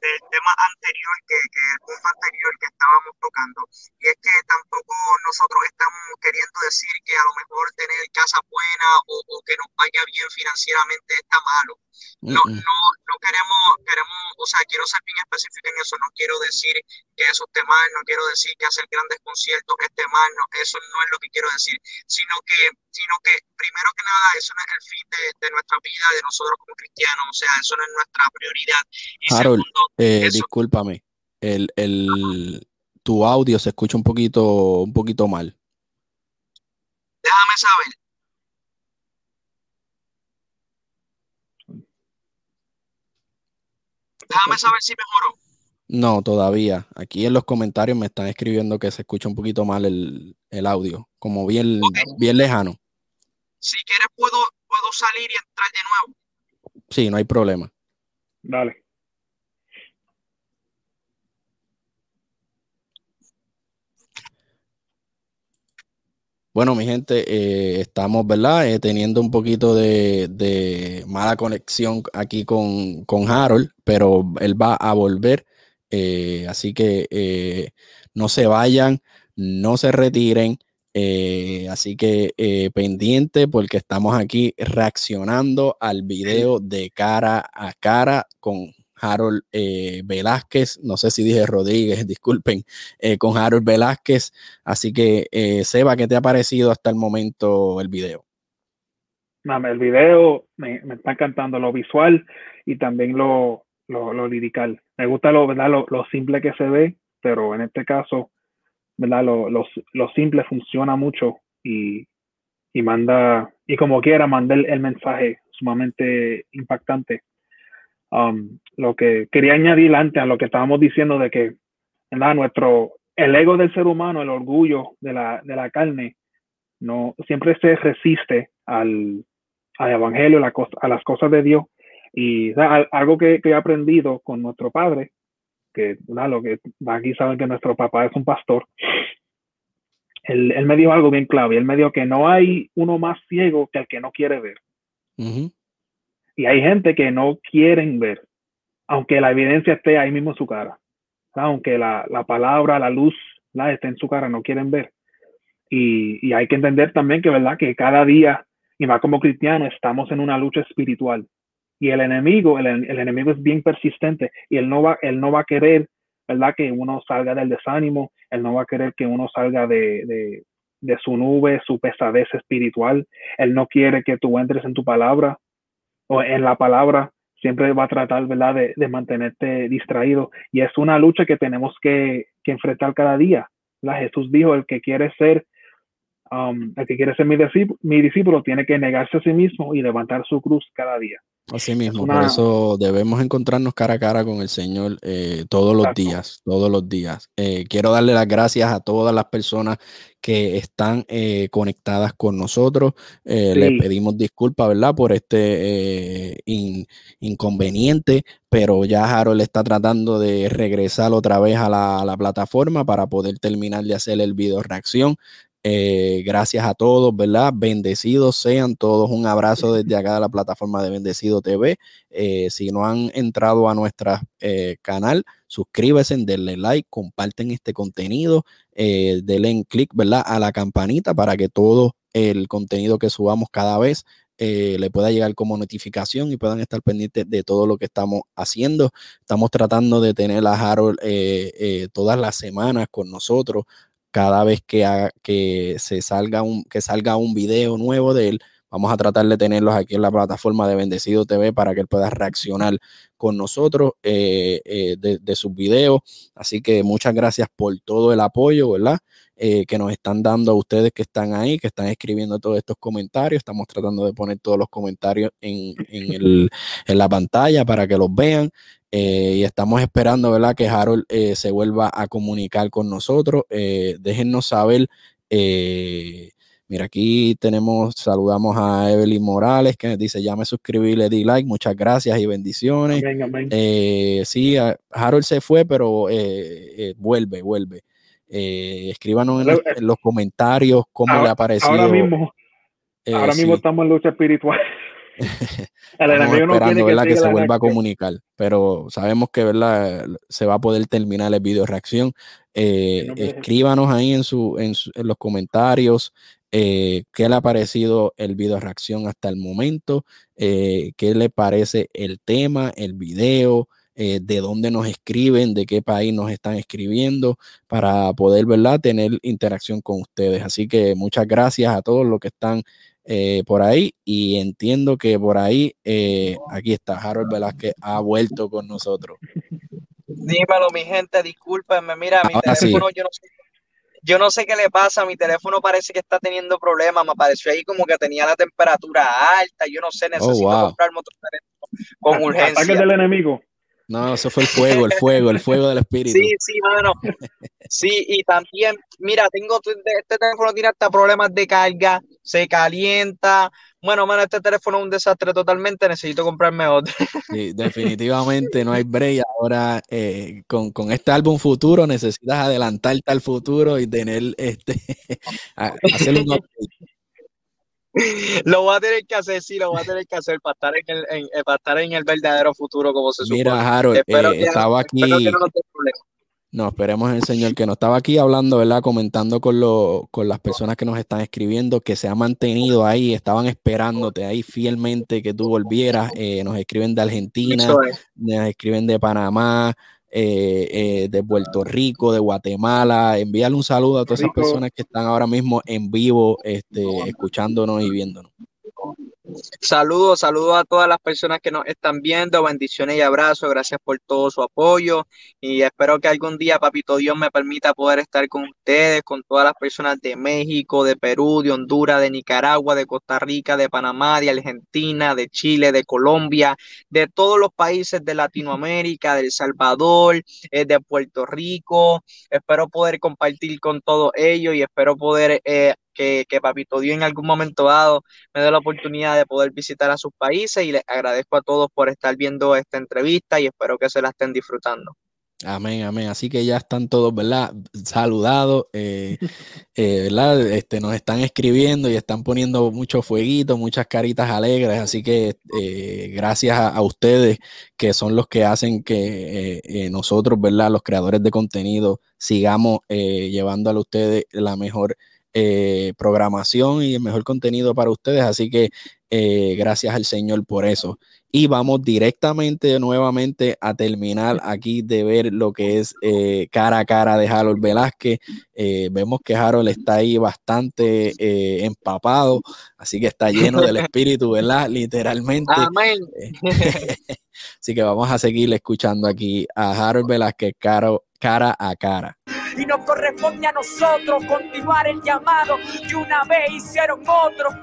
Speaker 2: del tema anterior, que, que el punto anterior que estábamos tocando. Y es que tampoco nosotros estamos queriendo decir que a lo mejor tener casa buena o, o que nos vaya bien financieramente está malo. No, no, no queremos, queremos, o sea, quiero ser bien específico en eso, no quiero decir que eso esté mal, no quiero decir que hacer grandes conciertos esté mal, no, eso no es lo que quiero decir, sino que, sino que primero que nada, eso no es el fin de, de nuestra vida, de nosotros como cristianos, o sea, eso no es nuestra prioridad.
Speaker 1: Y segundo, eh, discúlpame, el, el, tu audio se escucha un poquito, un poquito mal.
Speaker 2: Déjame saber. Déjame saber si mejoró.
Speaker 1: No, todavía. Aquí en los comentarios me están escribiendo que se escucha un poquito mal el, audio, como bien, bien lejano.
Speaker 2: Si quieres puedo, puedo salir y entrar de nuevo.
Speaker 1: Sí, no hay problema.
Speaker 3: Dale.
Speaker 1: Bueno, mi gente, eh, estamos, ¿verdad? Eh, teniendo un poquito de, mala conexión aquí con, Harold, pero él va a volver. Eh, así que no se vayan, no se retiren. Así que pendiente porque estamos aquí reaccionando al video de cara a cara con Harold eh, Velázquez, no sé si dije Rodríguez, <laughs> disculpen, eh, con Harold Velázquez. Así que, eh, Seba, ¿qué te ha parecido hasta el momento el video?
Speaker 3: el video me, está encantando lo visual y también lo, lo, lirical. Me gusta lo, ¿verdad? Lo, simple que se ve, pero en este caso, ¿verdad? Lo, lo simple funciona mucho y, y manda, y como quiera, manda el mensaje sumamente impactante Um, lo que quería añadir antes a lo que estábamos diciendo de que nuestro el ego del ser humano, el orgullo de la, de la carne, no siempre se resiste al, al evangelio, a las cosas de Dios. Y algo que, que, he aprendido con nuestro padre, que lo que aquí saben que nuestro papá es un pastor, él, él, me dijo algo bien clave. Él me dijo que no hay uno más ciego que el que no quiere ver. Y hay gente que no quieren ver, aunque la evidencia esté ahí mismo en su cara. Aunque la, la, palabra, la luz, la esté en su cara, no quieren ver. Y, y, hay que entender también que, ¿verdad? Que cada día, y más como cristianos, estamos en una lucha espiritual. Y el enemigo, el, el, enemigo es bien persistente y él no va, él no va a querer, ¿verdad? Que uno salga del desánimo, él no va a querer que uno salga de, de, de su nube, su pesadez espiritual. Él no quiere que tú entres en tu palabra o en la palabra. Siempre va a tratar, ¿verdad?, de, de mantenerte distraído. Y es una lucha que tenemos que, que enfrentar cada día. ¿verdad? Jesús dijo, el que quiere ser Um, el que quiere ser mi discípulo, mi discípulo, tiene que negarse a sí mismo y levantar su cruz cada día.
Speaker 1: Así mismo, por eso debemos encontrarnos cara a cara con el Señor eh, todos los días, todos los días. Eh, quiero darle las gracias a todas las personas que están eh, conectadas con nosotros. Le pedimos disculpas, ¿verdad? Por este inconveniente, pero ya Harold está tratando de regresar otra vez a la, a la, plataforma para poder terminar de hacer el video reacción. Eh, gracias a todos, ¿verdad? Bendecidos sean todos. Un abrazo desde acá de la plataforma de Bendecido TV. Eh, si no han entrado a nuestro eh, canal, suscríbanse, denle like, comparten este contenido, denle clic, ¿verdad? A la campanita para que todo el contenido que subamos cada vez le pueda llegar como notificación y puedan estar pendientes de todo lo que estamos haciendo. Estamos tratando de tener a Harold todas las semanas con nosotros cada vez que, que, se salga un, que salga un video nuevo de él, vamos a tratar de tenerlos aquí en la plataforma de Bendecido TV para que él pueda reaccionar con nosotros eh, eh, de, sus videos. Así que muchas gracias por todo el apoyo, ¿verdad? Eh, que nos están dando ustedes que están ahí, que están escribiendo todos estos comentarios. Estamos tratando de poner todos los comentarios en, en la pantalla para que los vean. Eh, y estamos esperando, ¿verdad? Que Harold eh, se vuelva a comunicar con nosotros. Eh, déjennos saber. mira, aquí tenemos, saludamos a Evelyn Morales que dice, ya me suscribí, le di like, muchas gracias y bendiciones. sí, Harold se fue, pero vuelve, vuelve. escríbanos en los, comentarios cómo le ha parecido.
Speaker 3: Ahora mismo, ahora mismo estamos en lucha espiritual. <laughs>
Speaker 1: Estamos esperando ¿verdad? que, se vuelva a comunicar, pero sabemos que ¿verdad? se va a poder terminar el video reacción. Eh, escríbanos ahí en, su, en, los comentarios eh, qué le ha parecido el video reacción hasta el momento, eh, qué le parece el tema, el video. de dónde nos escriben, de qué país nos están escribiendo, para poder ¿verdad? tener interacción con ustedes. Así que muchas gracias a todos los que están eh, por ahí y entiendo que por ahí eh, aquí está Harold Velázquez ha vuelto con nosotros.
Speaker 2: Dímelo, mi gente, discúlpenme. Mira, mi teléfono, yo no sé yo no sé qué le pasa, mi teléfono parece que está teniendo problemas, me apareció ahí como que tenía la temperatura alta, yo no sé, oh, necesito comprarme otro teléfono con urgencia.
Speaker 3: Ataque del enemigo.
Speaker 1: No, eso fue el fuego, el fuego, el fuego del <laughs> espíritu.
Speaker 2: Sí, sí, mano. Sí, y también, mira, tengo este teléfono tiene hasta problemas de carga, se calienta. Bueno, mano, este teléfono es un desastre totalmente, necesito comprarme otro. <laughs>
Speaker 1: Sí, definitivamente no hay break. Ahora, eh, con, con, este álbum futuro, necesitas adelantarte al futuro y tener este, <laughs> hacer un <laughs>
Speaker 2: lo voy a tener que hacer, sí, lo voy a tener que hacer para estar en el, en, eh, para estar en el verdadero futuro como se supone.
Speaker 1: Mira, Harold, eh, estaba aquí. no, esperemos el Señor que no estaba aquí hablando, ¿verdad? Comentando con, lo, con las personas que nos están escribiendo, que se ha mantenido ahí, estaban esperándote ahí fielmente que tú volvieras. Eh, nos escriben de Argentina, nos escriben de Panamá, eh, eh, de Puerto Rico, de Guatemala. Envíale un saludo a todas esas personas que están ahora mismo en vivo, este, escuchándonos y viéndonos.
Speaker 2: Saludos, saludos a todas las personas que nos están viendo, bendiciones y abrazos, gracias por todo su apoyo. Y espero que algún día, papito Dios, me permita poder estar con ustedes, con todas las personas de México, de Perú, de Honduras, de Nicaragua, de Costa Rica, de Panamá, de Argentina, de Chile, de Colombia, de todos los países de Latinoamérica, de El Salvador, eh, de Puerto Rico. Espero poder compartir con todos ellos y espero poder eh, que, que Papito Dios en algún momento dado me dé la oportunidad de poder visitar a sus países y les agradezco a todos por estar viendo esta entrevista y espero que se la estén disfrutando.
Speaker 1: Amén, amén. Así que ya están todos, ¿verdad? Saludados, eh, <laughs> eh, ¿verdad? Este, nos están escribiendo y están poniendo muchos fueguitos, muchas caritas alegres. Así que eh, gracias a, ustedes que son los que hacen que nosotros, ¿verdad? Los creadores de contenido sigamos llevándole a ustedes la mejor programación y el mejor contenido para ustedes. Así que gracias al Señor por eso y vamos directamente nuevamente a terminar aquí de ver lo que es eh, cara a cara de Harold Velázquez. Eh, vemos que Harold está ahí bastante eh, empapado, así que está lleno del <laughs> espíritu, ¿verdad? Literalmente.
Speaker 2: Amén. <laughs>
Speaker 1: así que vamos a seguir escuchando aquí a Harold Velázquez cara a cara
Speaker 4: y nos corresponde a nosotros continuar el llamado que una vez hicieron otros.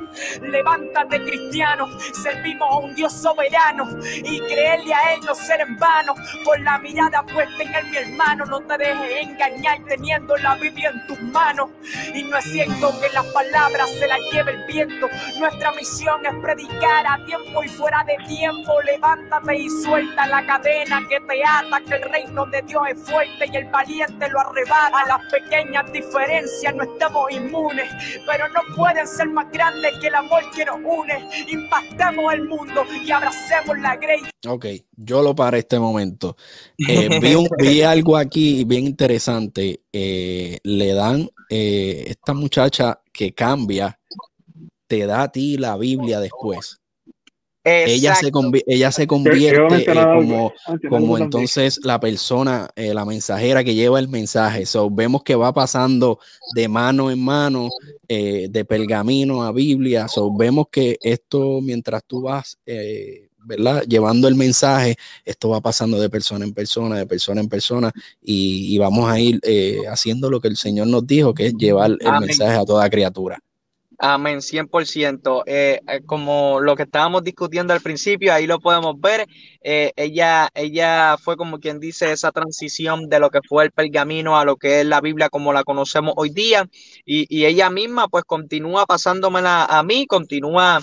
Speaker 4: Levántate cristiano, servimos a un Dios soberano y creerle a Él no ser en vano. Con la mirada puesta en Él, mi hermano, no te dejes engañar teniendo la Biblia en tus manos. Y no es cierto que las palabras se las lleve el viento. Nuestra misión es predicar a tiempo y fuera de tiempo. Levántate y suelta la cadena que te ata, que el reino de Dios es fuerte y el valiente lo arrebata. A las pequeñas diferencias no estamos inmunes, pero no pueden ser más grandes que el amor que nos une. Impactemos el mundo y abracemos la grey.
Speaker 1: Ok, yo lo para este momento. Eh, <laughs> vi, algo aquí bien interesante. Eh, le dan eh, esta muchacha que cambia, te da a ti la Biblia después. Ella se, ella se convierte como, como entonces la persona, eh, la mensajera que lleva el mensaje. So, vemos que va pasando de mano en mano, eh, de pergamino a Biblia. So, vemos que esto, mientras tú vas, eh, ¿verdad? Llevando el mensaje, esto va pasando de persona en persona, de persona en persona, y, vamos a ir haciendo lo que el Señor nos dijo, que es llevar el mensaje a toda criatura.
Speaker 2: Amén, 100%. Eh, eh, como lo que estábamos discutiendo al principio, ahí lo podemos ver. Eh, ella, ella fue como quien dice esa transición de lo que fue el pergamino a lo que es la Biblia como la conocemos hoy día. Y, ella misma pues continúa pasándomela a mí, continúa,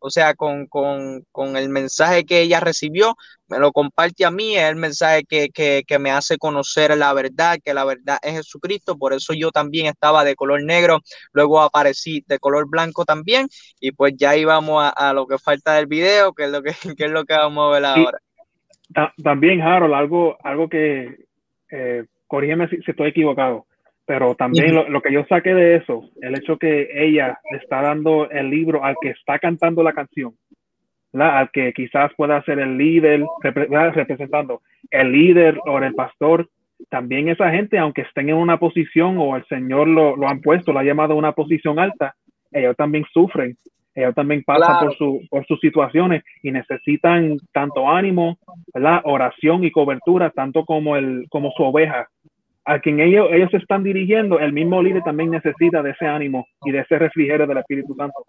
Speaker 2: o sea, con, con, con el mensaje que ella recibió, me lo comparte a mí, es el mensaje que, me hace conocer la verdad, que la verdad es Jesucristo, por eso yo también estaba de color negro, luego aparecí de color blanco también, y pues ya íbamos a, lo que falta del video, que es lo que, <laughs> es lo que vamos a ver ahora.
Speaker 3: también, Harold, algo, algo que, eh, corrígeme si, estoy equivocado, pero también lo, lo, que yo saqué de eso, el hecho que ella le está dando el libro al que está cantando la canción, al que quizás pueda ser el líder, representando. El líder o el pastor, también esa gente, aunque estén en una posición o el Señor lo, lo han puesto, lo ha llamado a una posición alta, ellos también sufren, ellos también pasan por, su, por sus situaciones y necesitan tanto ánimo, la oración y cobertura, tanto como, el, como su oveja. A quien ellos, ellos se están dirigiendo, el mismo líder también necesita de ese ánimo y de ese refrigerio del Espíritu Santo.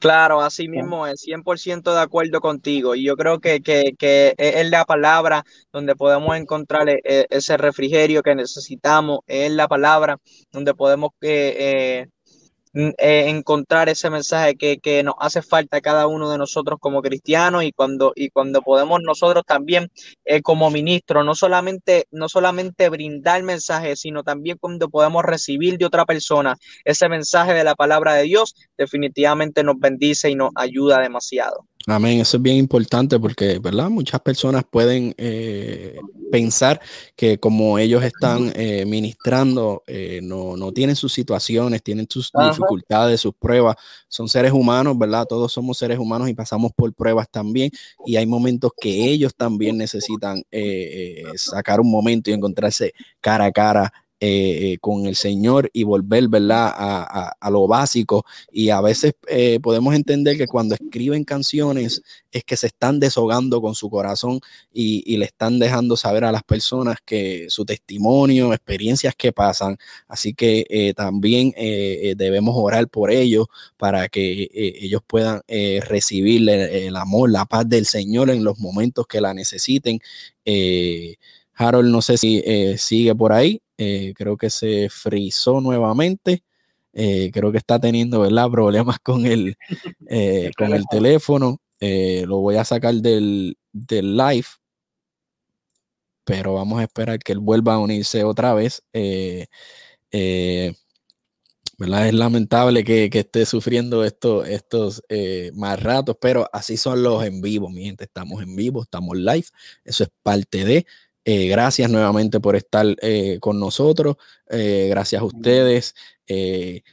Speaker 2: Claro, así mismo es 100% de acuerdo contigo. Y yo creo que, que, que, es la palabra donde podemos encontrar e, e, ese refrigerio que necesitamos, es la palabra donde podemos eh, eh eh, encontrar ese mensaje que, que, nos hace falta cada uno de nosotros como cristianos y cuando, y cuando podemos nosotros también eh, como ministros, no solamente, no solamente brindar mensajes, sino también cuando podemos recibir de otra persona ese mensaje de la palabra de Dios, definitivamente nos bendice y nos ayuda demasiado.
Speaker 1: Amén, eso es bien importante porque, ¿verdad? Muchas personas pueden eh, pensar que como ellos están eh, ministrando, eh, no, no, tienen sus situaciones, tienen sus dificultades, sus pruebas, son seres humanos, ¿verdad? Todos somos seres humanos y pasamos por pruebas también. Y hay momentos que ellos también necesitan sacar un momento y encontrarse cara a cara eh, con el Señor y volver, ¿verdad? A, lo básico. Y a veces eh, podemos entender que cuando escriben canciones es que se están deshogando con su corazón y, le están dejando saber a las personas que su testimonio, experiencias que pasan. Así que eh, también debemos orar por ellos para que ellos puedan recibir el, amor, la paz del Señor en los momentos que la necesiten. Harold, no sé si sigue por ahí. Eh, creo que se frizó nuevamente. Eh, creo que está teniendo ¿verdad? problemas con el, <laughs> eh, con el teléfono. lo voy a sacar del, del, live. Pero vamos a esperar que él vuelva a unirse otra vez. ¿verdad? Es lamentable que, esté sufriendo esto, estos más ratos, pero así son los en vivo, mi gente. Estamos en vivo, estamos live. Eso es parte de. Eh, gracias nuevamente por estar eh, con nosotros. Eh, gracias a ustedes.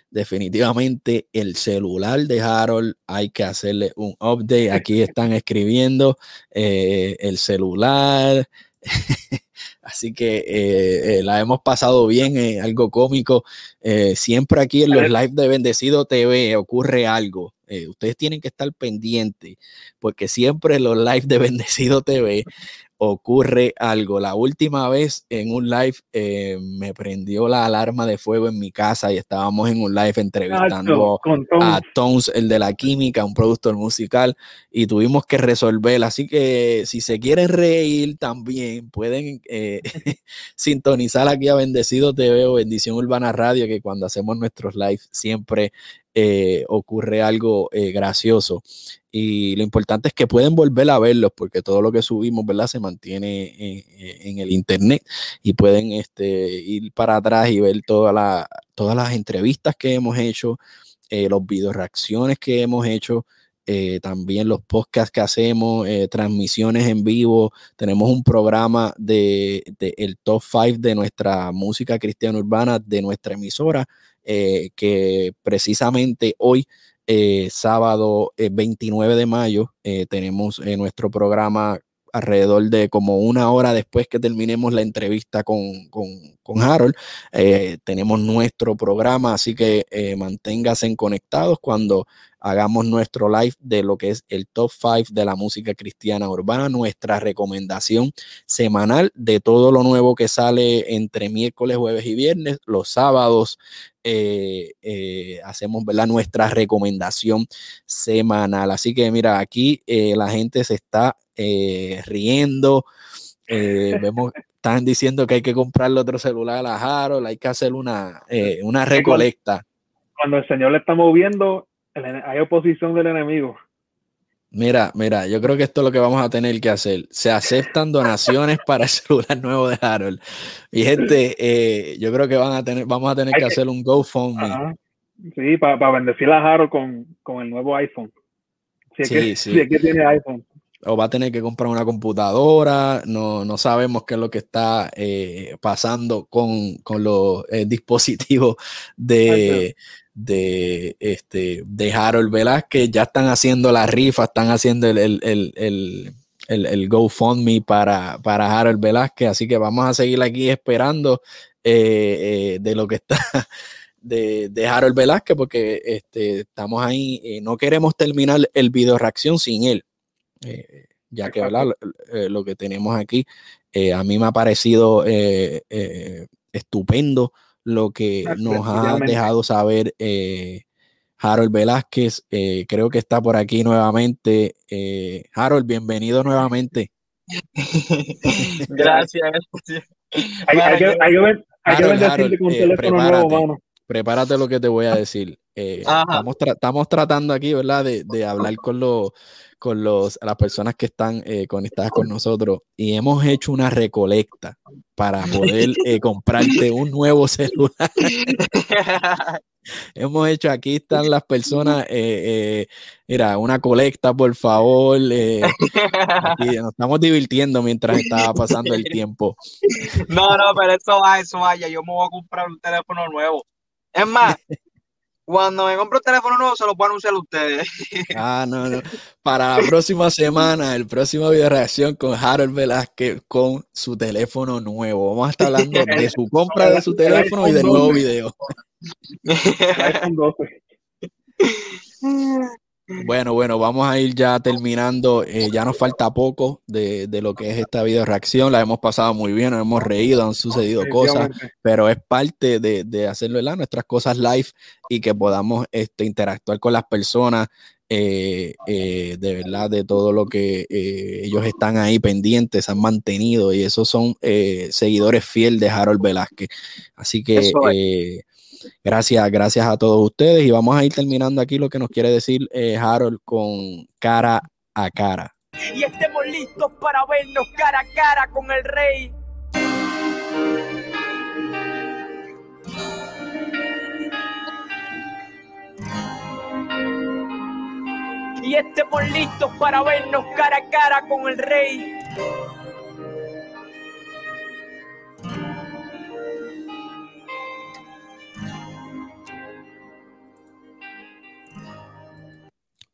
Speaker 1: definitivamente el celular de Harold hay que hacerle un update. Aquí están escribiendo el celular. <laughs> Así que la hemos pasado bien, algo cómico. siempre aquí en los live de Bendecido TV ocurre algo. ustedes tienen que estar pendientes porque siempre en los live de Bendecido TV ocurre algo. La última vez en un live eh, me prendió la alarma de fuego en mi casa y estábamos en un live entrevistando a Tones, el de la química, un productor musical, y tuvimos que resolver. Así que si se quieren reír también pueden eh, <laughs> sintonizar aquí a Bendecido TV o Bendición Urbana Radio, que cuando hacemos nuestros lives siempre eh, ocurre algo gracioso. Y lo importante es que pueden volver a verlos porque todo lo que subimos, ¿verdad? Se mantiene en, el internet y pueden este, ir para atrás y ver todas las entrevistas que hemos hecho, eh, los videos reacciones que hemos hecho, eh, también los podcasts que hacemos, eh, transmisiones en vivo. Tenemos un programa de, el top 5 de nuestra música cristiana urbana de nuestra emisora, que precisamente hoy eh, sábado 29 eh, de mayo eh, tenemos nuestro programa alrededor de como una hora después que terminemos la entrevista con, con, Harold. tenemos nuestro programa, así que manténgase conectados cuando hagamos nuestro live de lo que es el top 5 de la música cristiana urbana, nuestra recomendación semanal de todo lo nuevo que sale entre miércoles, jueves y viernes, los sábados. Eh, eh, hacemos nuestra recomendación semanal. Así que mira, aquí eh, la gente se está riendo. <laughs> vemos, están diciendo que hay que comprarle otro celular a Harold, hay que hacer una, una recolecta.
Speaker 3: Cuando el Señor le está moviendo, hay oposición del enemigo.
Speaker 1: Mira, mira, yo creo que esto es lo que vamos a tener que hacer. Se aceptan donaciones para el celular nuevo de Harold. Y gente, eh, yo creo que van a tener, vamos a tener que, hacer un GoFundMe.
Speaker 3: Sí, para bendecir a Harold con, el nuevo iPhone. Si es, que, Si es que tiene iPhone.
Speaker 1: O va a tener que comprar una computadora, no, no sabemos qué es lo que está eh, pasando con, los eh, <laughs> dispositivos de, de, este, de Harold Velázquez. Ya están haciendo la rifa, están haciendo el, el, el, el GoFundMe para, para Harold Velázquez. Así que vamos a seguir aquí esperando eh, eh, de lo que está <laughs> de, de, Harold Velázquez, porque este, estamos ahí. Eh, no queremos terminar el video reacción sin él. Ya que lo que tenemos aquí, a mí me ha parecido estupendo lo que nos ha dejado saber eh, Harold Velázquez. Eh, creo que está por aquí nuevamente. Eh, Harold, bienvenido nuevamente. <laughs>
Speaker 2: gracias.
Speaker 3: Hay, que, hay con teléfono nuevo,
Speaker 1: Prepárate lo que te voy a decir. estamos, estamos, tratando aquí, ¿verdad? De, de hablar con los con los, las personas que están eh, conectadas con nosotros y hemos hecho una recolecta para poder <laughs> eh, comprarte un nuevo celular. <laughs> hemos hecho, aquí están las personas, eh, mira, una colecta, por favor. <laughs> nos estamos divirtiendo mientras estaba pasando el tiempo.
Speaker 2: no, no, pero eso va, eso vaya, yo me voy a comprar un teléfono nuevo. Es más, cuando me compro un teléfono nuevo, se lo puedo anunciar a ustedes. <laughs>
Speaker 1: Ah, no, no. Para la próxima semana, el próximo video reacción con Harold Velázquez con su teléfono nuevo. Vamos a estar hablando de su <laughs> compra de su teléfono y del nuevo video. <laughs> Bueno, bueno, vamos a ir ya terminando. Eh, ya nos falta poco de, lo que es esta video reacción. La hemos pasado muy bien, nos hemos reído, han sucedido cosas, pero es parte de, de hacerlo, ¿verdad? Nuestras cosas live y que podamos este, interactuar con las personas. Eh, eh, de verdad, de todo lo que ellos están ahí pendientes, han mantenido y esos son seguidores fieles de Harold Velázquez. Así que Gracias, gracias a todos ustedes y vamos a ir terminando aquí lo que nos quiere decir eh, Harold con cara a cara.
Speaker 4: Y estemos listos para vernos cara a cara con el rey. Y estemos listos para vernos cara a cara con el rey.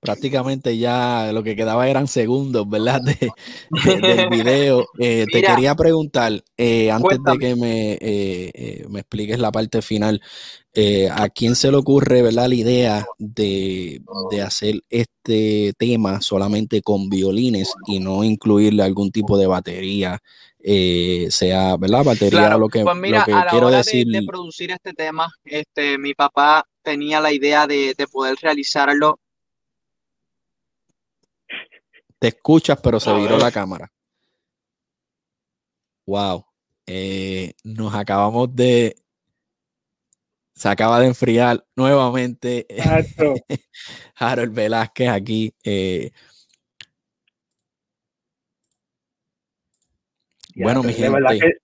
Speaker 1: Prácticamente ya lo que quedaba eran segundos, ¿verdad? <laughs> del <laughs> video. Eh, te quería preguntar, eh, antes de que me, eh, me, expliques la parte final, ¿a quién se le ocurre, ¿verdad? La idea de, de, hacer este tema solamente con violines y no incluirle algún tipo de batería, sea, ¿verdad? Batería, lo que,
Speaker 2: pues mira, a la quiero hora decir. De, producir este tema, este, mi papá tenía la idea de, de poder realizarlo
Speaker 1: te escuchas, pero se viró la cámara. Wow. Eh, nos acabamos de. Se acaba de enfriar nuevamente. <laughs> Harold Velázquez aquí. Eh. bueno, mi gente,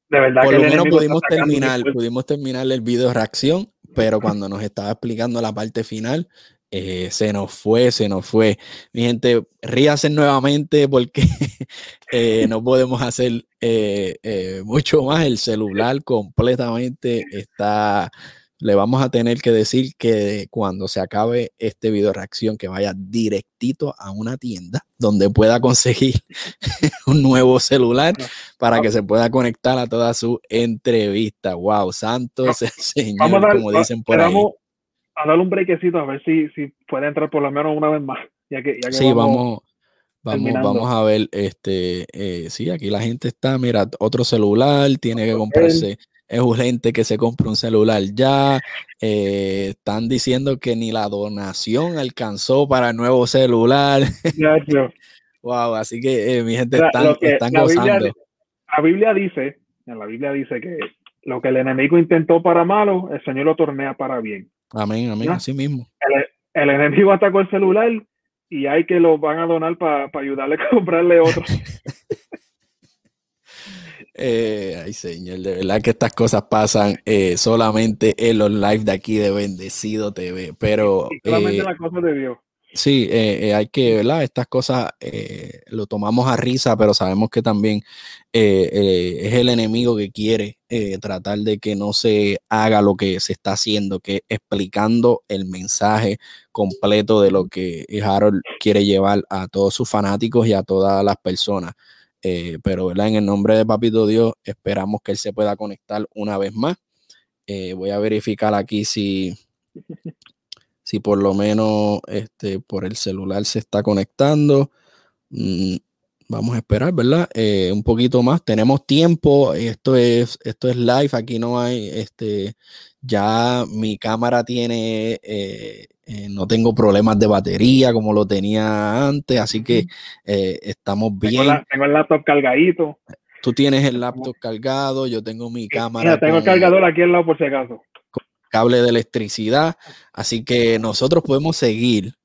Speaker 1: por lo menos pudimos terminar, pudimos terminar el video de reacción, pero cuando nos estaba explicando la parte final, eh, se nos fue, se nos fue. Mi gente, ríase nuevamente porque <laughs> eh, no podemos hacer eh, mucho más. El celular completamente está. Le vamos a tener que decir que cuando se acabe este video reacción, que vaya directito a una tienda donde pueda conseguir <laughs> un nuevo celular para que se pueda conectar a toda su entrevista. Wow, santos, señor, como dicen por ahí
Speaker 3: a darle un brequecito a ver si, si puede entrar por lo menos una vez más. Ya que, ya
Speaker 1: sí, vamos, vamos, vamos, a ver. Este, eh, sí, aquí la gente está, mira, otro celular, tiene que comprarse. Es urgente que se compre un celular ya. Eh, están diciendo que ni la donación alcanzó para el nuevo celular. <laughs> wow, así que eh, mi gente están, están
Speaker 3: la gozando. Biblia, la Biblia dice, en la Biblia dice que lo que el enemigo intentó para malo, el Señor lo tornea para bien.
Speaker 1: Amén, amén, así mismo.
Speaker 3: El, enemigo atacó el celular y hay que lo van a donar para ayudarle a comprarle otro. <laughs>
Speaker 1: Eh, ay, señor, de verdad que estas cosas pasan eh, solamente en los live de aquí de Bendecido TV, pero...
Speaker 3: solamente eh, la cosa de Dios.
Speaker 1: Sí, eh, eh, hay que, ¿verdad? Estas cosas eh, lo tomamos a risa, pero sabemos que también es el enemigo que quiere tratar de que no se haga lo que se está haciendo, que explicando el mensaje completo de lo que Harold quiere llevar a todos sus fanáticos y a todas las personas. pero, ¿verdad? En el nombre de Papito Dios, esperamos que él se pueda conectar una vez más. voy a verificar aquí si si por lo menos este, por el celular se está conectando. Mm, vamos a esperar, ¿verdad? Eh, un poquito más. Tenemos tiempo. Esto es, esto es live. Aquí no hay, este, ya mi cámara tiene, eh, eh, no tengo problemas de batería como lo tenía antes, así que estamos bien.
Speaker 3: Tengo, el laptop cargadito.
Speaker 1: Tú tienes el laptop cargado, yo tengo mi cámara.
Speaker 3: tengo el cargador aquí al lado por si acaso
Speaker 1: cable de electricidad. Así que nosotros podemos seguir,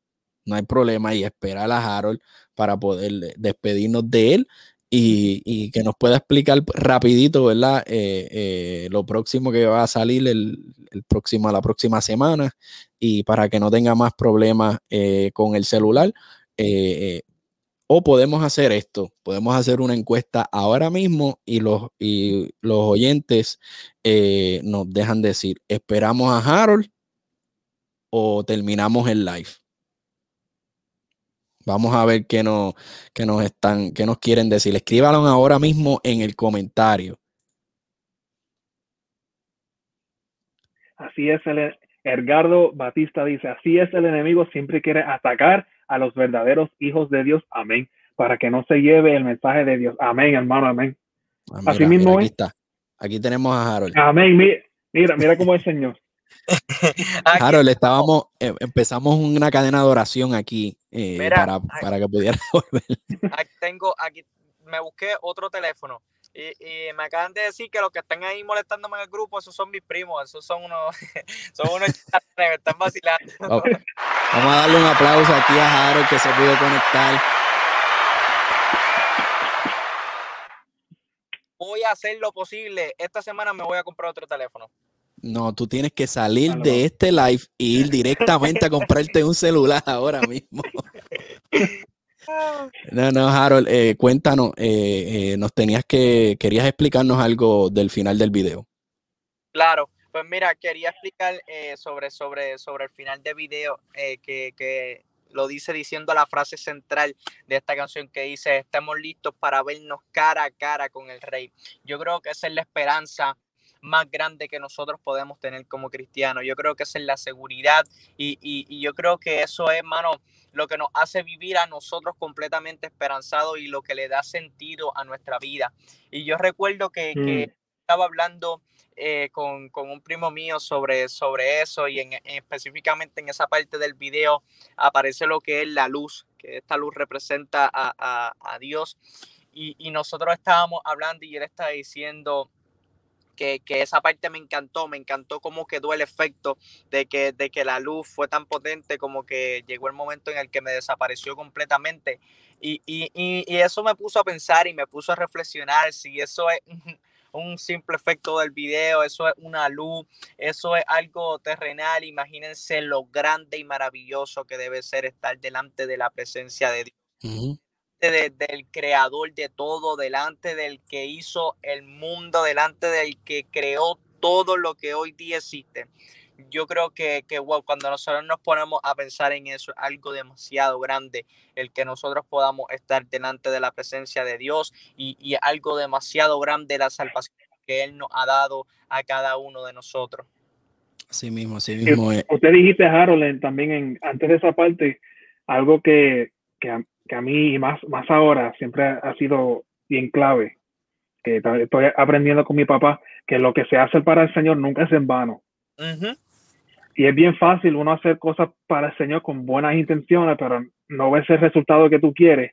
Speaker 1: no hay problema, y esperar a Harold para poder despedirnos de él y, que nos pueda explicar rapidito, ¿verdad? Eh, eh, lo próximo que va a salir el, próximo, la próxima semana y para que no tenga más problemas eh, con el celular. O podemos hacer esto, podemos hacer una encuesta ahora mismo y los, y los oyentes eh, nos dejan decir, ¿esperamos a Harold o terminamos el live? Vamos a ver qué nos, qué nos están, qué nos quieren decir. Escríbanlo ahora mismo en el comentario.
Speaker 3: Así es, el Edgardo Batista dice, así es el enemigo, siempre quiere atacar a los verdaderos hijos de Dios. Amén. Para que no se lleve el mensaje de Dios. Amén, hermano. Amén.
Speaker 1: Ah, Así mismo aquí Está. Aquí tenemos a Harold.
Speaker 3: Amén. Mira, mira cómo es el Señor. <laughs>
Speaker 1: Harold, estábamos, eh, empezamos una cadena de oración aquí eh, para, para, que pudiera <laughs> volver.
Speaker 2: Aquí tengo, aquí me busqué otro teléfono y, y, me acaban de decir que los que están ahí molestándome en el grupo, esos son mis primos, esos son unos, <laughs> son unos me están vacilando.
Speaker 1: Vamos a darle un aplauso aquí a Harold que se pudo conectar.
Speaker 2: Voy a hacer lo posible. Esta semana me voy a comprar otro teléfono.
Speaker 1: No, tú tienes que salir de este live e ir directamente a comprarte un celular ahora mismo. <laughs> No, no, Harold, eh, cuéntanos, eh, eh, nos tenías que, querías explicarnos algo del final del video.
Speaker 2: Claro, pues mira, quería explicar sobre, sobre, sobre el final del video que, lo dice diciendo la frase central de esta canción que dice, estamos listos para vernos cara a cara con el rey. Yo creo que esa es la esperanza más grande que nosotros podemos tener como cristianos. Yo creo que esa es la seguridad y, y, yo creo que eso es, hermano, lo que nos hace vivir a nosotros completamente esperanzados y lo que le da sentido a nuestra vida. Y yo recuerdo que, que mm. estaba hablando eh, con, con, un primo mío sobre, sobre eso y en, específicamente en esa parte del video aparece lo que es la luz, que esta luz representa a, a, a Dios. Y, y, nosotros estábamos hablando y él estaba diciendo que, que, esa parte me encantó, me encantó cómo quedó el efecto de que, de que la luz fue tan potente como que llegó el momento en el que me desapareció completamente. Y, y, y eso me puso a pensar y me puso a reflexionar si eso es <laughs> un simple efecto del video, eso es una luz, eso es algo terrenal. Imagínense lo grande y maravilloso que debe ser estar delante de la presencia de Dios. Del creador de todo, delante del que hizo el mundo, delante del que creó todo lo que hoy día existe yo creo que, que cuando nosotros nos ponemos a pensar en eso, es algo demasiado grande el que nosotros podamos estar delante de la presencia de Dios y, y algo demasiado grande la salvación que Él nos ha dado a cada uno de nosotros.
Speaker 1: Así mismo, así mismo.
Speaker 3: Usted dijiste, Harold, también en, antes de esa parte, algo que, que a mí, más, más ahora, siempre ha sido bien clave, que estoy aprendiendo con mi papá, que lo que se hace para el Señor nunca es en vano. Y es bien fácil uno hacer cosas para el Señor con buenas intenciones, pero no ves el resultado que tú quieres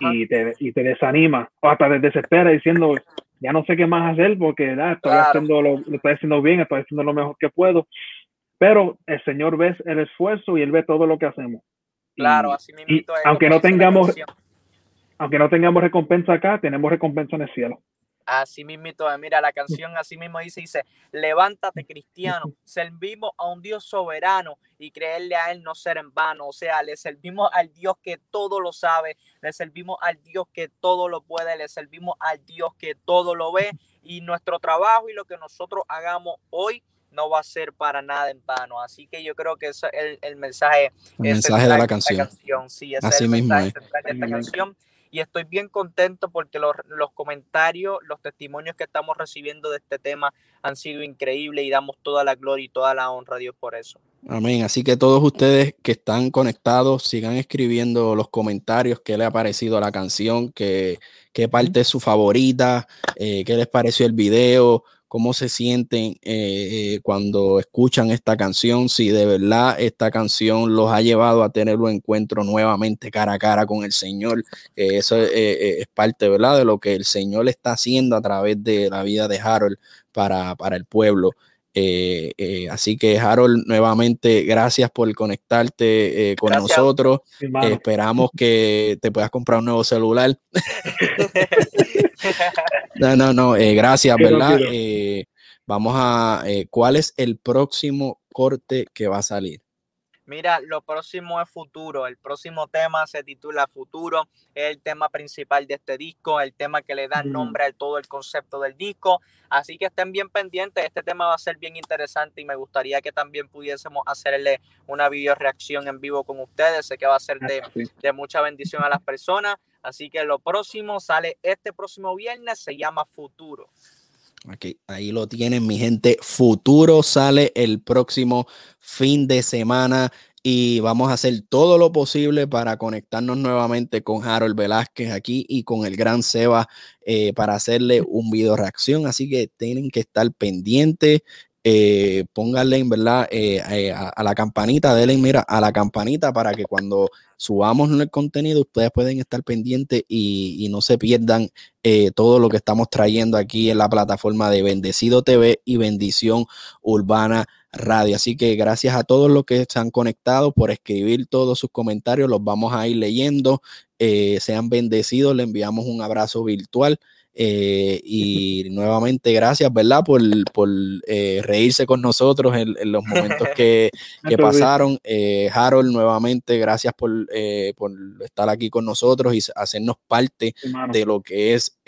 Speaker 3: y te, y te, desanima o hasta te desespera diciendo, ya no sé qué más hacer porque estoy, haciendo lo, estoy haciendo bien, estoy haciendo lo mejor que puedo. Pero el Señor ve el esfuerzo y Él ve todo lo que hacemos.
Speaker 2: Claro, así
Speaker 3: mismo. aunque no tengamos, aunque no tengamos recompensa acá, tenemos recompensa en el cielo.
Speaker 2: Así mismo, mira, la canción así mismo dice, dice, levántate cristiano, servimos a un Dios soberano y creerle a Él no ser en vano, o sea, le servimos al Dios que todo lo sabe, le servimos al Dios que todo lo puede, le servimos al Dios que todo lo ve y nuestro trabajo y lo que nosotros hagamos hoy no va a ser para nada en vano. Así que yo creo que ese es el, mensaje,
Speaker 1: el mensaje de la canción.
Speaker 2: Sí, Así mismo de esta canción y estoy bien contento porque los, los, comentarios, los testimonios que estamos recibiendo de este tema han sido increíbles y damos toda la gloria y toda la honra a Dios por eso.
Speaker 1: Amén. Así que todos ustedes que están conectados, sigan escribiendo los comentarios, qué le ha parecido la canción, qué, qué parte es su favorita, eh, qué les pareció el video, cómo se sienten eh, eh, cuando escuchan esta canción, si de verdad esta canción los ha llevado a tener un encuentro nuevamente cara a cara con el Señor. eso eh, es parte, ¿verdad? De lo que el Señor está haciendo a través de la vida de Harold para, para el pueblo. Así que Harold, nuevamente, gracias por conectarte con nosotros. esperamos que te puedas comprar un nuevo celular. <laughs> no, no, no, eh, gracias, ¿verdad? Eh, vamos a, eh, ¿cuál es el próximo corte que va a salir?
Speaker 2: Mira, lo próximo es futuro. El próximo tema se titula Futuro. Es el tema principal de este disco, el tema que le da nombre a todo el concepto del disco. Así que estén bien pendientes. Este tema va a ser bien interesante y me gustaría que también pudiésemos hacerle una video reacción en vivo con ustedes. Sé que va a ser de, de mucha bendición a las personas. Así que lo próximo sale este próximo viernes. Se llama Futuro.
Speaker 1: Aquí, ahí lo tienen, mi gente. Futuro sale el próximo fin de semana y vamos a hacer todo lo posible para conectarnos nuevamente con Harold Velázquez aquí y con el gran Seba eh, para hacerle un video reacción. Así que tienen que estar pendientes eh, pónganle, ¿verdad? Eh, eh, a, la campanita, denle, mira, a la campanita para que cuando subamos el contenido ustedes pueden estar pendientes y, no se pierdan eh, todo lo que estamos trayendo aquí en la plataforma de Bendecido TV y Bendición Urbana Radio. Así que gracias a todos los que se han conectado por escribir todos sus comentarios, los vamos a ir leyendo. sean bendecidos, le enviamos un abrazo virtual. Eh, y nuevamente, gracias, ¿verdad? Por, por eh, reírse con nosotros en, los momentos <laughs> que, que pasaron. Eh, Harold, nuevamente, gracias por, por, estar aquí con nosotros y hacernos parte de lo que es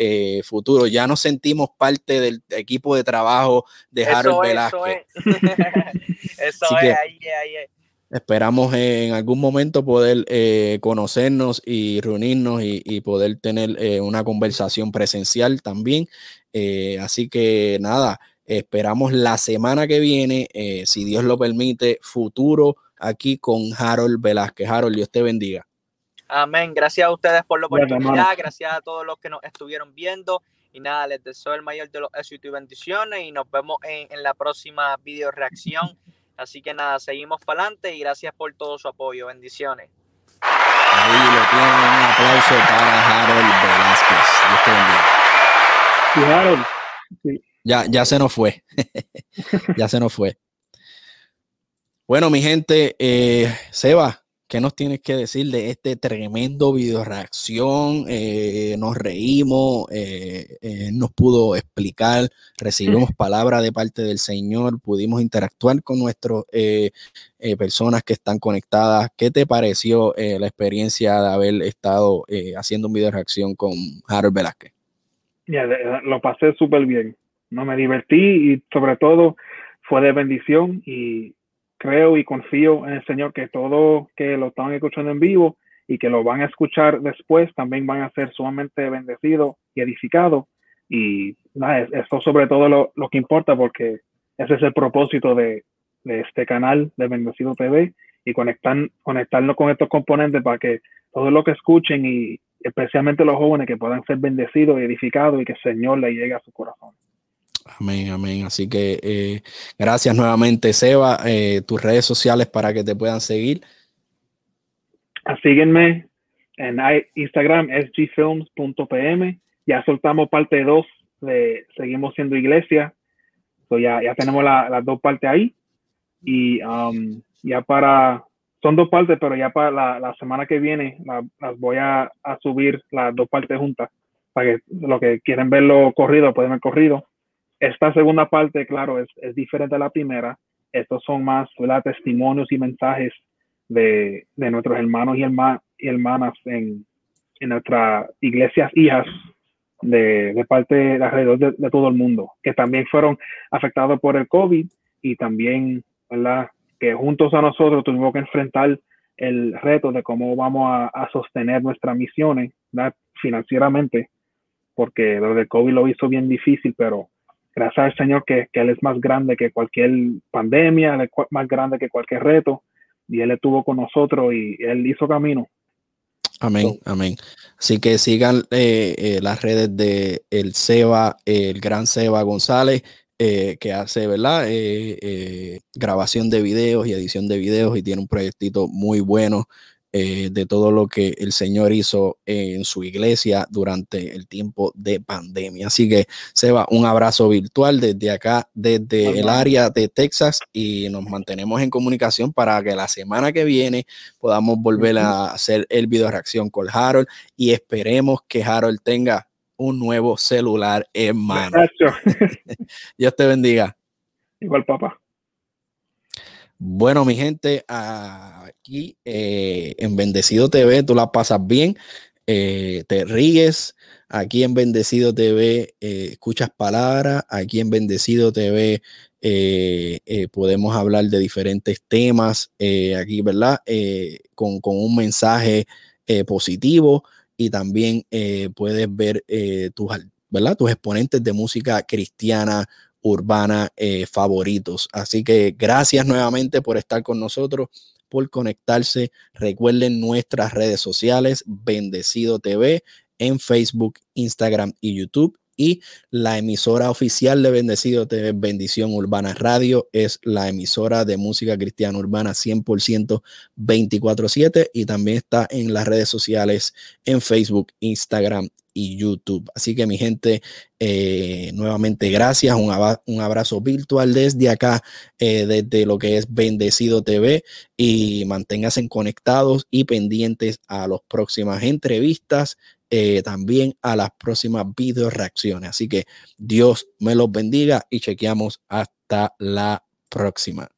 Speaker 1: futuro. Ya nos sentimos parte del equipo de trabajo de Harold Velázquez.
Speaker 2: Eso es, eso <laughs> es ahí, ahí es.
Speaker 1: Esperamos en algún momento poder eh, conocernos y reunirnos y, poder tener eh, una conversación presencial también. Eh, así que nada, esperamos la semana que viene, si Dios lo permite, futuro aquí con Harold Velázquez. Harold, Dios te bendiga.
Speaker 2: Amén. Gracias a ustedes por la oportunidad. Gracias a todos los que nos estuvieron viendo. Y nada, les deseo el mayor de los éxitos y bendiciones. Y nos vemos en, en la próxima video reacción. Así que nada, seguimos para adelante y gracias por todo su apoyo. Bendiciones.
Speaker 1: Ahí lo tienen, un aplauso para Harold Velázquez. Harold. Ya, ya se nos fue. <laughs> ya se nos fue. Bueno, mi gente, eh, Seba, ¿Qué nos tienes que decir de este tremendo video reacción? Eh, nos reímos, eh, eh, nos pudo explicar, recibimos <laughs> palabra de parte del Señor, pudimos interactuar con nuestras personas que están conectadas. ¿Qué te pareció la experiencia de haber estado haciendo un video reacción con Harold Velázquez?
Speaker 3: lo pasé súper bien, no me divertí y sobre todo fue de bendición y creo y confío en el Señor que todos que lo están escuchando en vivo y que lo van a escuchar después también van a ser sumamente bendecidos y edificados. Y nada, eso sobre todo lo, lo, que importa porque ese es el propósito de, este canal de Bendecido TV y conectar, conectarnos con estos componentes para que todos los que escuchen y especialmente los jóvenes que puedan ser bendecidos y edificados y que el Señor le llegue a su corazón.
Speaker 1: Amén, amén. Así que eh, gracias nuevamente, Seba. Eh, tus redes sociales para que te puedan seguir.
Speaker 3: Ah, síguenme en Instagram, sgfilms.pm. Ya soltamos parte 2 de Seguimos siendo iglesia. ya, ya tenemos las dos partes ahí. Y um, ya para, son dos partes, pero ya para la, semana que viene las voy a, a, subir las dos partes juntas. Para que los que quieren verlo corrido, pueden ver corrido esta segunda parte, claro, es, es diferente a la primera. Estos son más testimonios y mensajes de, de nuestros hermanos y, hermanas en, en nuestras iglesias hijas de, de parte de alrededor de, todo el mundo, que también fueron afectados por el COVID y también, ¿verdad? Que juntos a nosotros tuvimos que enfrentar el reto de cómo vamos a, a sostener nuestras misiones financieramente, porque lo del COVID lo hizo bien difícil, pero gracias al Señor que, Él es más grande que cualquier pandemia, Él es más grande que cualquier reto, y Él estuvo con nosotros y Él hizo camino.
Speaker 1: Amén, amén. Así que sigan eh, eh, las redes de el Seba, el gran Seba González, eh, que hace, ¿verdad? grabación de videos y edición de videos y tiene un proyectito muy bueno eh, de todo lo que el Señor hizo en su iglesia durante el tiempo de pandemia. Así que, Seba, un abrazo virtual desde acá, desde el área de Texas y nos mantenemos en comunicación para que la semana que viene podamos volver a hacer el video reacción con Harold y esperemos que Harold tenga un nuevo celular en mano. <laughs> Dios te bendiga.
Speaker 3: Igual, papá.
Speaker 1: Bueno, mi gente, aquí eh, en Bendecido TV tú la pasas bien, eh, te ríes. Aquí en Bendecido TV eh, escuchas palabras. Aquí en Bendecido TV podemos hablar de diferentes temas. aquí, ¿verdad? Con, con, un mensaje positivo y también puedes ver tus, ¿verdad? tus exponentes de música cristiana urbana eh, favoritos. Así que gracias nuevamente por estar con nosotros, por conectarse. Recuerden nuestras redes sociales, Bendecido TV en Facebook, Instagram y YouTube. Y la emisora oficial de Bendecido TV, Bendición Urbana Radio, es la emisora de música cristiana urbana 100% 24/7 y también está en las redes sociales en Facebook, Instagram y YouTube. Así que mi gente, eh, nuevamente gracias, un, un, abrazo virtual desde acá, eh, desde lo que es Bendecido TV y manténganse conectados y pendientes a las próximas entrevistas, eh, también a las próximas video reacciones. Así que Dios me los bendiga y chequeamos hasta la próxima.